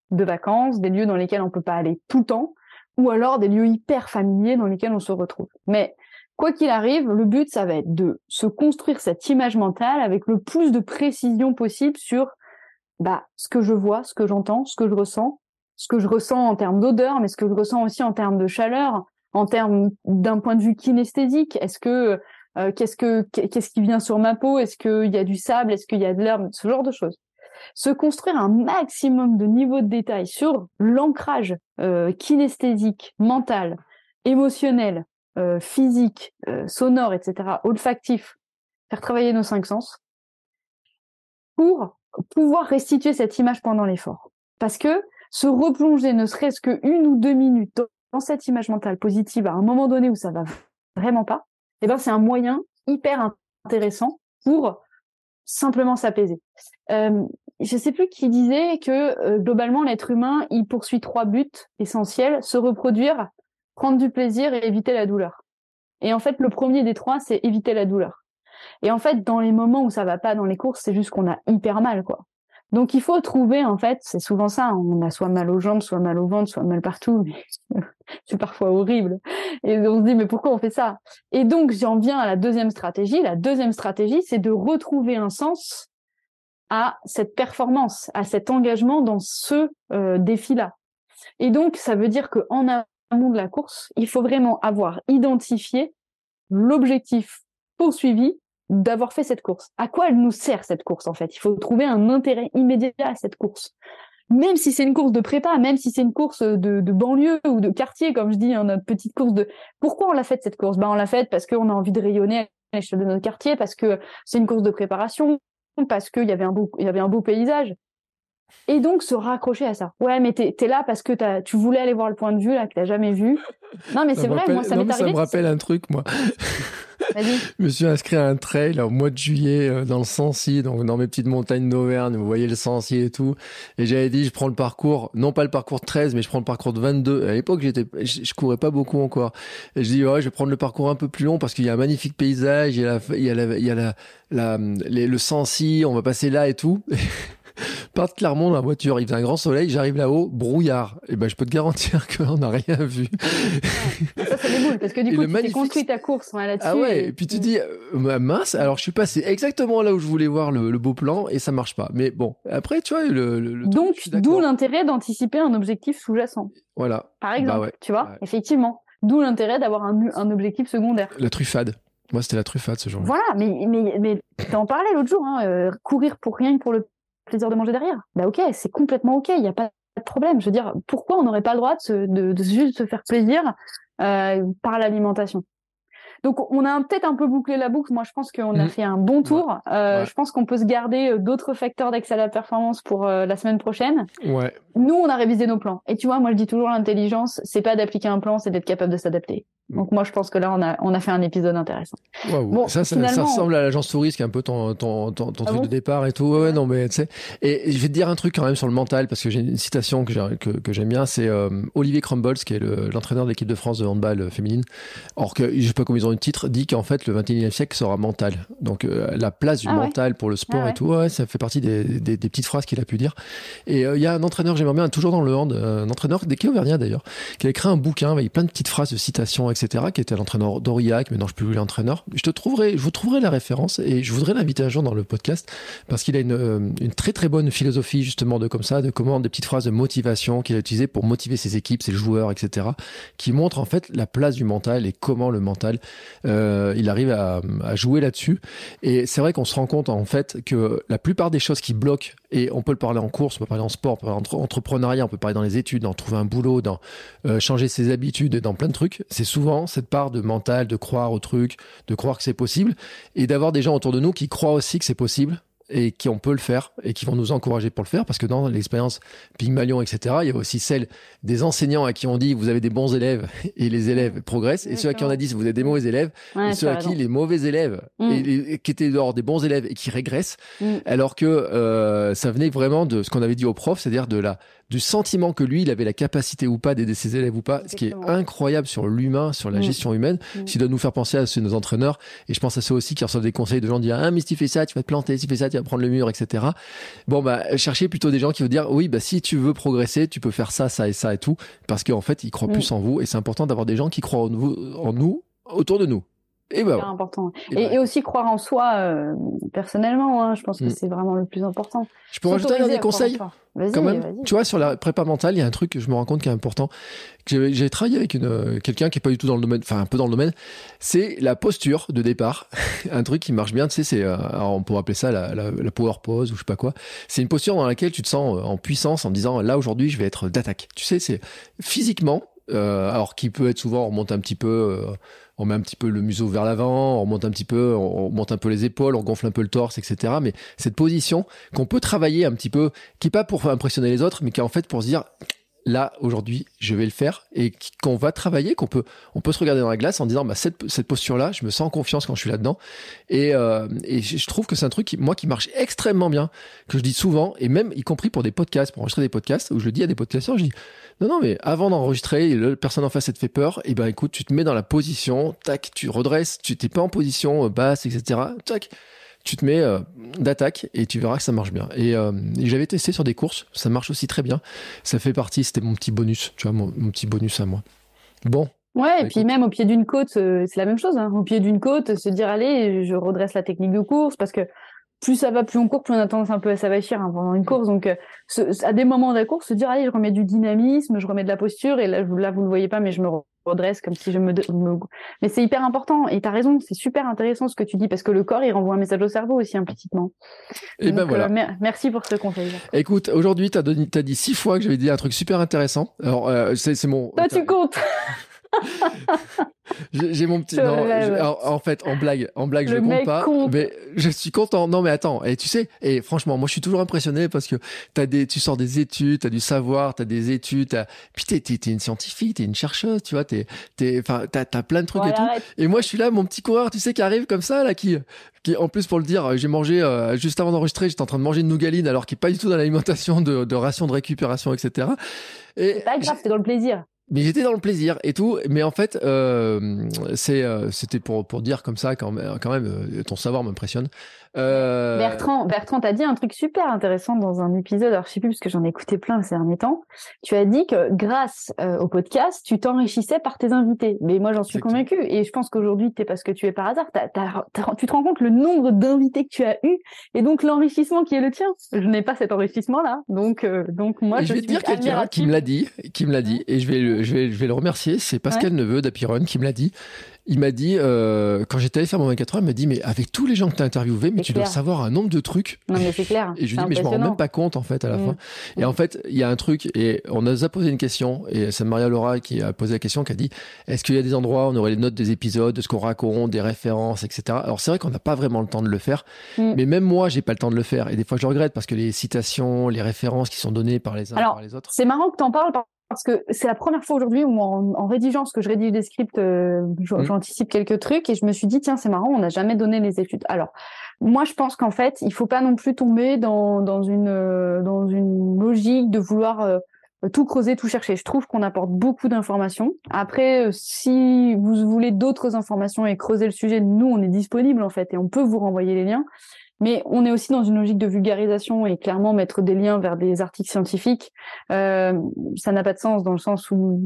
de vacances, des lieux dans lesquels on peut pas aller tout le temps, ou alors des lieux hyper familiers dans lesquels on se retrouve. Mais Quoi qu'il arrive, le but, ça va être de se construire cette image mentale avec le plus de précision possible sur bah, ce que je vois, ce que j'entends, ce que je ressens, ce que je ressens en termes d'odeur, mais ce que je ressens aussi en termes de chaleur, en termes d'un point de vue kinesthésique. Est-ce que qu'est-ce que qu'est-ce qui vient sur ma peau? Est-ce qu'il y a du sable? Est-ce qu'il y a de l'herbe? Ce genre de choses. Se construire un maximum de niveau de détail sur l'ancrage kinesthésique, mental, émotionnel, physique, sonore, etc., olfactif, faire travailler nos cinq sens pour pouvoir restituer cette image pendant l'effort. Parce que se replonger ne serait-ce que une ou deux minutes dans cette image mentale positive à un moment donné où ça va vraiment pas, eh ben c'est un moyen hyper intéressant pour simplement s'apaiser. Euh, je sais plus qui disait que euh, globalement l'être humain il poursuit trois buts essentiels se reproduire, prendre du plaisir et éviter la douleur. Et en fait le premier des trois c'est éviter la douleur. Et en fait, dans les moments où ça va pas dans les courses, c'est juste qu'on a hyper mal, quoi. Donc il faut trouver, en fait, c'est souvent ça, on a soit mal aux jambes, soit mal au ventre, soit mal partout, c'est parfois horrible. Et on se dit, mais pourquoi on fait ça? Et donc j'en viens à la deuxième stratégie. La deuxième stratégie, c'est de retrouver un sens à cette performance, à cet engagement dans ce euh, défi-là. Et donc ça veut dire qu'en de la course, il faut vraiment avoir identifié l'objectif poursuivi d'avoir fait cette course. À quoi elle nous sert cette course en fait? Il faut trouver un intérêt immédiat à cette course. Même si c'est une course de prépa, même si c'est une course de, banlieue ou de quartier, comme je dis, hein, notre petite course de. Pourquoi on l'a faite cette course? Ben on l'a faite parce qu'on a envie de rayonner à l'échelle de notre quartier, parce que c'est une course de préparation, parce qu'il y y avait un beau paysage. Et donc se raccrocher à ça. Ouais, mais t'es es là parce que as, tu voulais aller voir le point de vue là que t'as jamais vu. Non, mais c'est vrai, moi ça m'est arrivé. Ça me rappelle un truc, moi. je me suis inscrit à un trail au mois de juillet euh, dans le Sancy, donc dans mes petites montagnes d'Auvergne. Vous voyez le Sancy et tout. Et j'avais dit, je prends le parcours, non pas le parcours 13, mais je prends le parcours de 22. À l'époque, j'étais, je, courais pas beaucoup encore. Et je dis, ouais, je vais prendre le parcours un peu plus long parce qu'il y a un magnifique paysage, il y a la, il y a la, il y a la, la le Sancy, on va passer là et tout. Parte Clermont dans la voiture, il fait un grand soleil, j'arrive là-haut, brouillard. Et eh ben, je peux te garantir qu'on n'a rien vu. ça, ça déboule, parce que du coup, tu magnifique... construit ta course là-dessus. Ah ouais, et, puis tu dis, euh, mince, alors je suis passé exactement là où je voulais voir le, beau plan et ça marche pas. Mais bon, après, tu vois, le. le, Donc, d'où l'intérêt d'anticiper un objectif sous-jacent. Voilà. Par exemple, bah tu vois, effectivement. D'où l'intérêt d'avoir un, un objectif secondaire. La truffade. Moi, c'était la truffade ce jour-là. Voilà, mais, mais, mais t'en parlais l'autre jour, hein, euh, courir pour rien que pour le plaisir de manger derrière. Bah ok, c'est complètement ok, il n'y a pas de problème. Je veux dire, pourquoi on n'aurait pas le droit de, de, de, juste se faire plaisir euh, par l'alimentation? Donc on a peut-être un peu bouclé la boucle. Moi, je pense qu'on a mmh. fait un bon tour. Euh, Je pense qu'on peut se garder euh, d'autres facteurs d'accès à la performance pour euh, la semaine prochaine. Ouais. Nous, on a révisé nos plans. Et tu vois, moi, je dis toujours l'intelligence, c'est pas d'appliquer un plan, c'est d'être capable de s'adapter. Donc moi, je pense que là, on a, on a fait un épisode intéressant. Bon, ça, ça, ça, ressemble à l'agence touriste, qui est un peu ton, ton, ton, ton ah truc de départ et tout. Ouais, non, mais tu sais. Et, je vais te dire un truc quand même sur le mental, parce que j'ai une citation que j'aime que, que bien, c'est euh, Olivier Crumbles, qui est l'entraîneur de l'équipe de France de handball féminine. Or que, je sais pas comment ils ont le titre, dit qu'en fait, le 21e siècle sera mental. Donc euh, la place du ah mental pour le sport ah et tout, ouais, ça fait partie des, des, des petites phrases qu'il a pu dire. Et euh, il y a un entraîneur, j'aimerais bien, toujours dans le hand, un entraîneur des Auvergnat d'ailleurs, qui a écrit un bouquin avec plein de petites phrases de citations, etc qui était l'entraîneur d'Aurillac, maintenant je ne plus l'entraîneur. Je te trouverai, je vous trouverai la référence et je voudrais l'inviter un jour dans le podcast parce qu'il a une, euh, une, très très bonne philosophie justement de comme ça, de comment des petites phrases de motivation qu'il a utilisées pour motiver ses équipes, ses joueurs, etc. qui montrent en fait la place du mental et comment le mental euh, il arrive à, à jouer là-dessus. Et c'est vrai qu'on se rend compte en fait que la plupart des choses qui bloquent et on peut le parler en course, on peut parler en sport, on peut parler en entrepreneuriat, on peut parler dans les études, dans trouver un boulot, dans euh, changer ses habitudes, dans plein de trucs. C'est souvent cette part de mental, de croire au truc, de croire que c'est possible, et d'avoir des gens autour de nous qui croient aussi que c'est possible et qui on peut le faire et qui vont nous encourager pour le faire parce que dans l'expérience Pygmalion, etc., il y a aussi celle des enseignants à qui on dit vous avez des bons élèves et les élèves progressent et ceux à qui on a dit vous avez des mauvais élèves et ceux à qui les mauvais élèves mm. et, qui étaient dehors des bons élèves et qui régressent mm. alors que euh, ça venait vraiment de ce qu'on avait dit au prof, c'est-à-dire de la du sentiment que lui, il avait la capacité ou pas d'aider ses élèves ou pas, ce qui est incroyable sur l'humain, sur la mm. gestion humaine, mm. ce qui doit nous faire penser à ceux, nos entraîneurs. Et je pense à ceux aussi qui reçoivent des conseils de gens qui disent, ah, mais si tu fais ça, tu vas te planter, si tu fais ça, tu vas prendre le mur, etc. Bon, bah, cherchez plutôt des gens qui vont dire, oui, bah, si tu veux progresser, tu peux faire ça, ça et ça et tout, parce qu'en fait, ils croient mm. plus en vous. Et c'est important d'avoir des gens qui croient en, vous, en nous autour de nous. Et bah, important. Et, aussi croire en soi euh, personnellement. Hein, je pense que mm. c'est vraiment le plus important. Je peux rajouter un dernier conseil quand même. Tu vois, sur la prépa mentale, il y a un truc que je me rends compte qui est important. J'ai travaillé avec une euh, quelqu'un qui est pas du tout dans le domaine, enfin un peu dans le domaine. C'est la posture de départ. un truc qui marche bien, tu sais, c'est euh, on pourrait appeler ça la, la, la, power pose ou je sais pas quoi. C'est une posture dans laquelle tu te sens en puissance en disant là aujourd'hui je vais être d'attaque. Tu sais, c'est physiquement euh, alors qui peut être souvent, on remonte un petit peu, euh, on met un petit peu le museau vers l'avant, on remonte un petit peu, on monte un peu les épaules, on gonfle un peu le torse, etc. Mais cette position qu'on peut travailler un petit peu, qui est pas pour impressionner les autres, mais qui est en fait pour se dire, là aujourd'hui je vais le faire et qu'on va travailler qu'on peut on peut se regarder dans la glace en disant bah cette, cette posture là je me sens en confiance quand je suis là dedans et, euh, et je trouve que c'est un truc qui, moi qui marche extrêmement bien que je dis souvent et même y compris pour des podcasts pour enregistrer des podcasts où je le dis à des podcasteurs je dis non non mais avant d'enregistrer la personne en face elle te fait peur. Et ben écoute tu te mets dans la position tac tu redresses tu t'es pas en position euh, basse etc tac tu te mets euh, d'attaque et tu verras que ça marche bien. Euh, et, j'avais testé sur des courses, ça marche aussi très bien. Ça fait partie, c'était mon petit bonus, tu vois, mon, petit bonus à moi. Bon. Ouais, et puis même au pied d'une côte, euh, c'est la même chose. Hein. Au pied d'une côte, se dire allez, je redresse la technique de course parce que plus ça va, plus on court, plus on a tendance un peu à s'avachir hein, pendant une course. Donc, à des moments de la course, se dire allez, je remets du dynamisme, je remets de la posture. Et là, là vous le voyez pas, mais je me redresse comme si je me, mais c'est hyper important et tu as raison c'est super intéressant ce que tu dis parce que le corps il renvoie un message au cerveau aussi implicitement. Et ben voilà. euh, merci pour ce conseil écoute aujourd'hui tu as, as, dit six fois que j'avais dit un truc super intéressant. Alors euh, c'est mon toi tu comptes J'ai mon petit. Non, en fait, en blague, en blague, je compte pas. Mais je suis content. Non, mais attends. Et tu sais, et franchement, moi, je suis toujours impressionné parce que t'as des, tu sors des études, t'as du savoir, t'as des études. As... Puis t'es, t'es, une scientifique, t'es une chercheuse, tu vois. T'es, t'es, enfin, t'as, t'as plein de trucs et tout. Et moi, je suis là, mon petit coureur, tu sais, qui arrive comme ça, là, qui, qui, en plus, pour le dire, j'ai mangé euh, juste avant d'enregistrer, j'étais en train de manger une nougaline, alors qu'il est pas du tout dans l'alimentation de, de ration de récupération, etc. Et c'est pas grave, c'est dans le plaisir mais j'étais dans le plaisir et tout. Mais en fait, euh, c'est, euh, c'était pour, pour dire comme ça quand même, quand même euh, ton savoir m'impressionne. Euh... Bertrand, Bertrand, t'as dit un truc super intéressant dans un épisode. Alors je sais plus parce que j'en ai écouté plein ces derniers temps. Tu as dit que grâce euh, au podcast, tu t'enrichissais par tes invités. Mais moi, j'en suis convaincu. Et je pense qu'aujourd'hui, t'es parce que tu es par hasard. tu te rends compte le nombre d'invités que tu as eu et donc l'enrichissement qui est le tien. Je n'ai pas cet enrichissement-là. Donc, euh, donc moi, je, je, vais te dire quelqu'un qui me l'a dit, qui me l'a dit, et je vais, je vais, je vais le remercier. C'est Pascal Neveu d'Apiron qui me l'a dit il m'a dit, euh, quand j'étais allé faire mon 24 heures, il m'a dit, mais avec tous les gens que tu as interviewés, mais tu dois savoir un nombre de trucs. Non, mais c'est clair. Et je lui dis, mais je m'en rends même pas compte, en fait, à la mm. fin. Et en fait, il y a un truc, et on a posé une question, et c'est Maria Laura qui a posé la question, qui a dit, est-ce qu'il y a des endroits où on aurait les notes des épisodes, de ce qu'on raconte, des références, etc. Alors c'est vrai qu'on n'a pas vraiment le temps de le faire, mm. mais même moi, j'ai pas le temps de le faire. Et des fois, je regrette parce que les citations, les références qui sont données par les uns par les autres. C'est marrant que tu en parles parce que c'est la première fois aujourd'hui où en, rédigeant ce que je rédige des scripts, euh, mmh. j'anticipe quelques trucs et je me suis dit tiens c'est marrant, on n'a jamais donné les études. Alors moi je pense qu'en fait il faut pas non plus tomber dans, dans une euh, dans une logique de vouloir euh, tout creuser, tout chercher. Je trouve qu'on apporte beaucoup d'informations. Après, si vous voulez d'autres informations et creuser le sujet, nous, on est disponible en fait et on peut vous renvoyer les liens. Mais on est aussi dans une logique de vulgarisation et clairement mettre des liens vers des articles scientifiques, euh, ça n'a pas de sens dans le sens où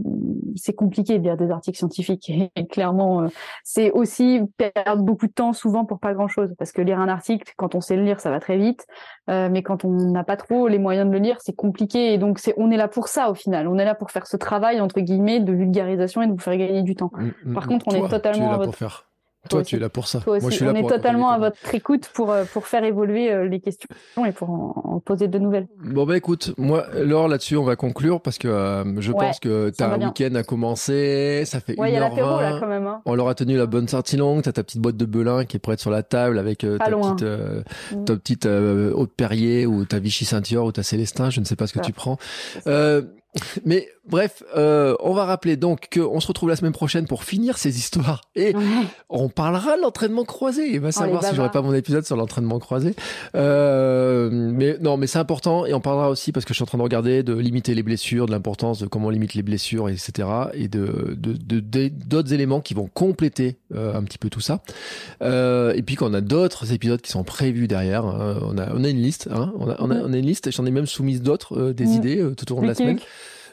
c'est compliqué de lire des articles scientifiques. Et, clairement euh, c'est aussi perdre beaucoup de temps souvent pour pas grand chose parce que lire un article quand on sait le lire ça va très vite, euh, mais quand on n'a pas trop les moyens de le lire c'est compliqué. Et donc c'est on est là pour ça au final, on est là pour faire ce travail entre guillemets de vulgarisation et de vous faire gagner du temps. Mm, mm, Par contre on est totalement à votre... faire toi, tu es là pour ça. Moi, je suis On est totalement à votre écoute pour, euh, pour faire évoluer euh, les questions et pour en, poser de nouvelles. Bon, bah écoute, moi, Laure, là-dessus, on va conclure parce que euh, je pense que tu as un week-end à commencer. Ça fait ouais, 1 h y a l'apéro là quand même. Hein. On leur a tenu la bonne sortie longue. Tu as ta petite boîte de Belin qui est prête sur la table avec ta, petite, mm. ta petite Haute Perrier ou ta Vichy Ceinture ou ta Célestin. Je ne sais pas ce que tu prends. Mais bref, euh, on va rappeler donc qu'on se retrouve la semaine prochaine pour finir ces histoires et on parlera de l'entraînement croisé. Il va savoir si j'aurai pas mon épisode sur l'entraînement croisé. Euh, mais non, mais c'est important et on parlera aussi parce que je suis en train de regarder de limiter les blessures, de l'importance de comment on limite les blessures, etc. Et de d'autres de, éléments qui vont compléter euh, un petit peu tout ça. Euh, et puis qu'on a d'autres épisodes qui sont prévus derrière. Hein. On a on a une liste, hein. on, a, on, a, on a une liste. J'en ai même soumise d'autres, euh, des idées tout au long de la semaine.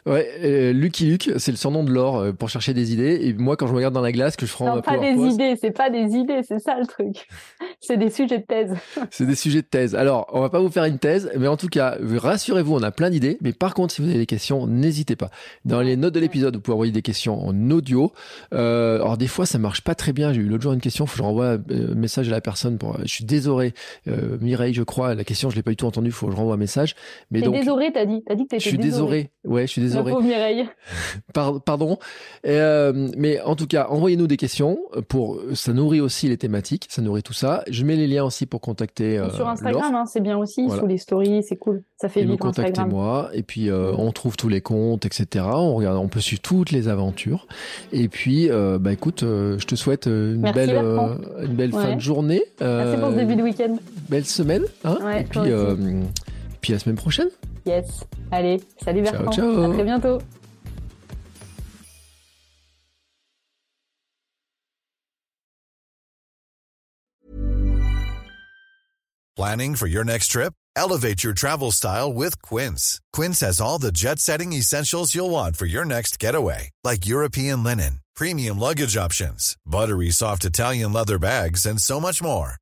Ouais, euh, Lucky Luke, c'est le surnom de Laure euh, pour chercher des idées. Et moi, quand je me regarde dans la glace, que je prends Non, ma pas des idées, c'est pas des idées, c'est ça le truc. C'est des sujets de thèse. c'est des sujets de thèse. Alors, on va pas vous faire une thèse, mais en tout cas, rassurez-vous, on a plein d'idées. Mais par contre, si vous avez des questions, n'hésitez pas. Dans les notes de l'épisode, vous pouvez envoyer des questions en audio. Euh, alors des fois, ça marche pas très bien. J'ai eu l'autre jour une question, faut que je renvoie un message à la personne. Pour, je suis désolé, euh, Mireille, je crois. La question, je l'ai pas du tout entendue. Faut que je renvoie un message. Mais T'es donc, désolé, t'as dit. T'as dit que je suis désolé. Ouais, je suis La désolé. pauvre Mireille. Par- pardon. Euh, mais en tout cas, envoyez-nous des questions. Pour, ça nourrit aussi les thématiques, ça nourrit tout ça. Je mets les liens aussi pour contacter euh, Sur Instagram, hein, c'est bien aussi, Voilà. sous les stories, c'est cool. Ça fait Et vivre contactez-moi. Et puis, euh, on trouve tous les comptes, etc. On regarde, on peut suivre toutes les aventures. Et puis, bah écoute, je te souhaite une Merci, belle, une belle fin de journée. Merci pour ce début de week-end. Belle semaine. Hein Ouais, et puis, puis à la semaine prochaine. Yes. Allez, salut Bertrand. Ciao, ciao. À très bientôt. Planning for your next trip? Elevate your travel style with Quince. Quince has all the jet setting essentials you'll want for your next getaway, like European linen, premium luggage options, buttery soft Italian leather bags, and so much more.